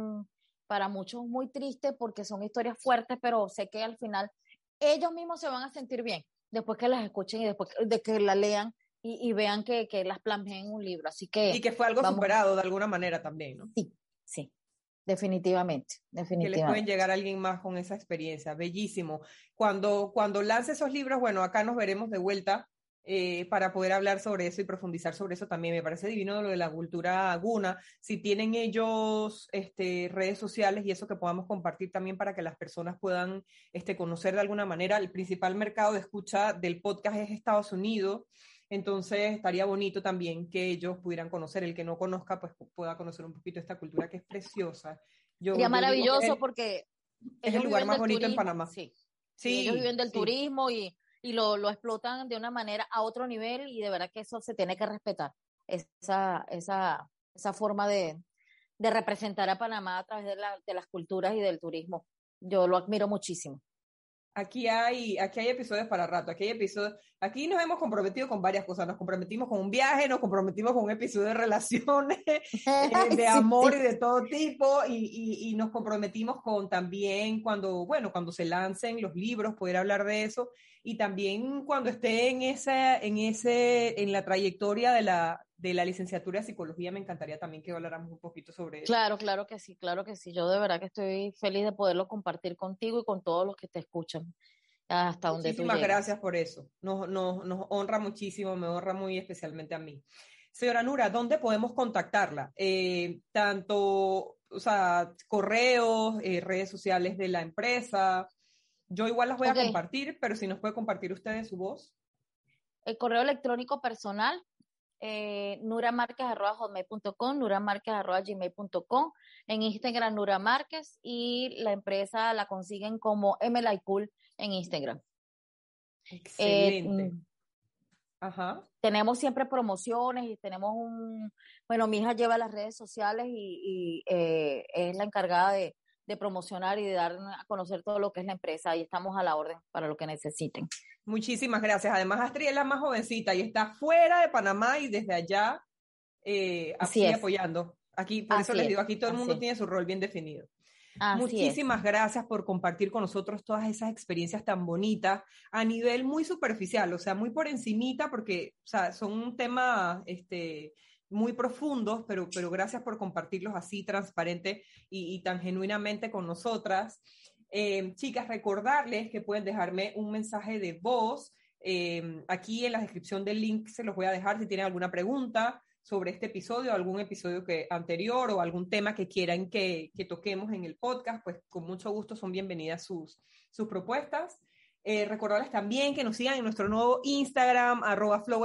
para muchos muy triste porque son historias fuertes, pero sé que al final ellos mismos se van a sentir bien después que las escuchen y después de que la lean y, vean que, que, las plasmen en un libro. Así que. Y que fue algo superado de alguna manera también, ¿no? Sí, sí. Definitivamente, definitivamente. Que les pueden llegar a alguien más con esa experiencia. Bellísimo. Cuando, cuando lance esos libros, bueno, acá nos veremos de vuelta eh, para poder hablar sobre eso y profundizar sobre eso también. Me parece divino lo de la cultura guna. Si tienen ellos este, redes sociales y eso que podamos compartir también para que las personas puedan este, conocer de alguna manera. El principal mercado de escucha del podcast es Estados Unidos. Entonces estaría bonito también que ellos pudieran conocer, el que no conozca, pues pueda conocer un poquito esta cultura que es preciosa. Yo, Sería maravilloso porque es el lugar más bonito en Panamá. Sí. sí. ellos viven del turismo y y lo, lo, explotan de una manera a otro nivel y de verdad que eso se tiene que respetar, esa, esa, esa forma de, de representar a Panamá a través de, la, de las culturas y del turismo. Yo lo admiro muchísimo. Aquí hay, aquí hay episodios para rato, aquí hay episodios, aquí nos hemos comprometido con varias cosas, nos comprometimos con un viaje, nos comprometimos con un episodio de relaciones, *laughs* eh, de amor y de todo tipo, y, y, y, nos comprometimos con también cuando, bueno, cuando se lancen los libros, poder hablar de eso, y también cuando esté en esa, en ese, en la trayectoria de la, de la licenciatura de psicología, me encantaría también que habláramos un poquito sobre eso. Claro, claro que sí, claro que sí. Yo de verdad que estoy feliz de poderlo compartir contigo y con todos los que te escuchan. Hasta donde Muchísimas gracias por eso. Nos, nos, nos honra muchísimo, me honra muy especialmente a mí. Señora Nura, ¿dónde podemos contactarla? Eh, tanto, o sea, correos, eh, redes sociales de la empresa, yo igual las voy a compartir, pero si nos puede compartir ustedes su voz. El correo electrónico personal, eh, nuramarquez.com, nuramarquez.gmail.com, en Instagram Nura y la empresa la consiguen como MLI Cool en Instagram. Excelente. Eh, Ajá. Tenemos siempre promociones y tenemos un, bueno, mi hija lleva las redes sociales y, eh, es la encargada de, de promocionar y de dar a conocer todo lo que es la empresa y estamos a la orden para lo que necesiten. Muchísimas gracias. Además, Astrid es la más jovencita y está fuera de Panamá y desde allá eh, así apoyando. Aquí, por eso les digo, aquí todo el mundo tiene su rol bien definido. Muchísimas gracias por compartir con nosotros todas esas experiencias tan bonitas a nivel muy superficial, o sea, muy por encimita, porque o sea, son un tema este, muy profundos, pero, pero gracias por compartirlos así transparente y, tan genuinamente con nosotras. Eh, chicas, recordarles que pueden dejarme un mensaje de voz. Eh, aquí en la descripción del link se los voy a dejar si tienen alguna pregunta sobre este episodio, algún episodio que, anterior o algún tema que quieran que, que toquemos en el podcast, pues con mucho gusto son bienvenidas sus, sus propuestas. Eh, recordarles también que nos sigan en nuestro nuevo Instagram, arroba Flow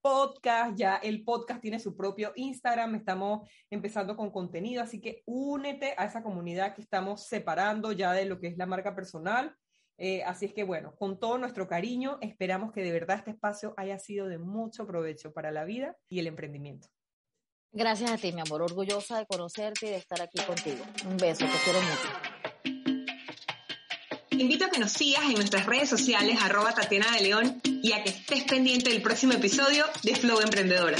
Podcast. Ya el podcast tiene su propio Instagram, estamos empezando con contenido, así que únete a esa comunidad que estamos separando ya de lo que es la marca personal. Eh, así es que bueno, con todo nuestro cariño, esperamos que de verdad este espacio haya sido de mucho provecho para la vida y el emprendimiento. Gracias a ti, mi amor, orgullosa de conocerte y de estar aquí contigo. Un beso, te quiero mucho invito a que nos sigas en nuestras redes sociales, arroba Tatiana de León, y a que estés pendiente del próximo episodio de Flow Emprendedora.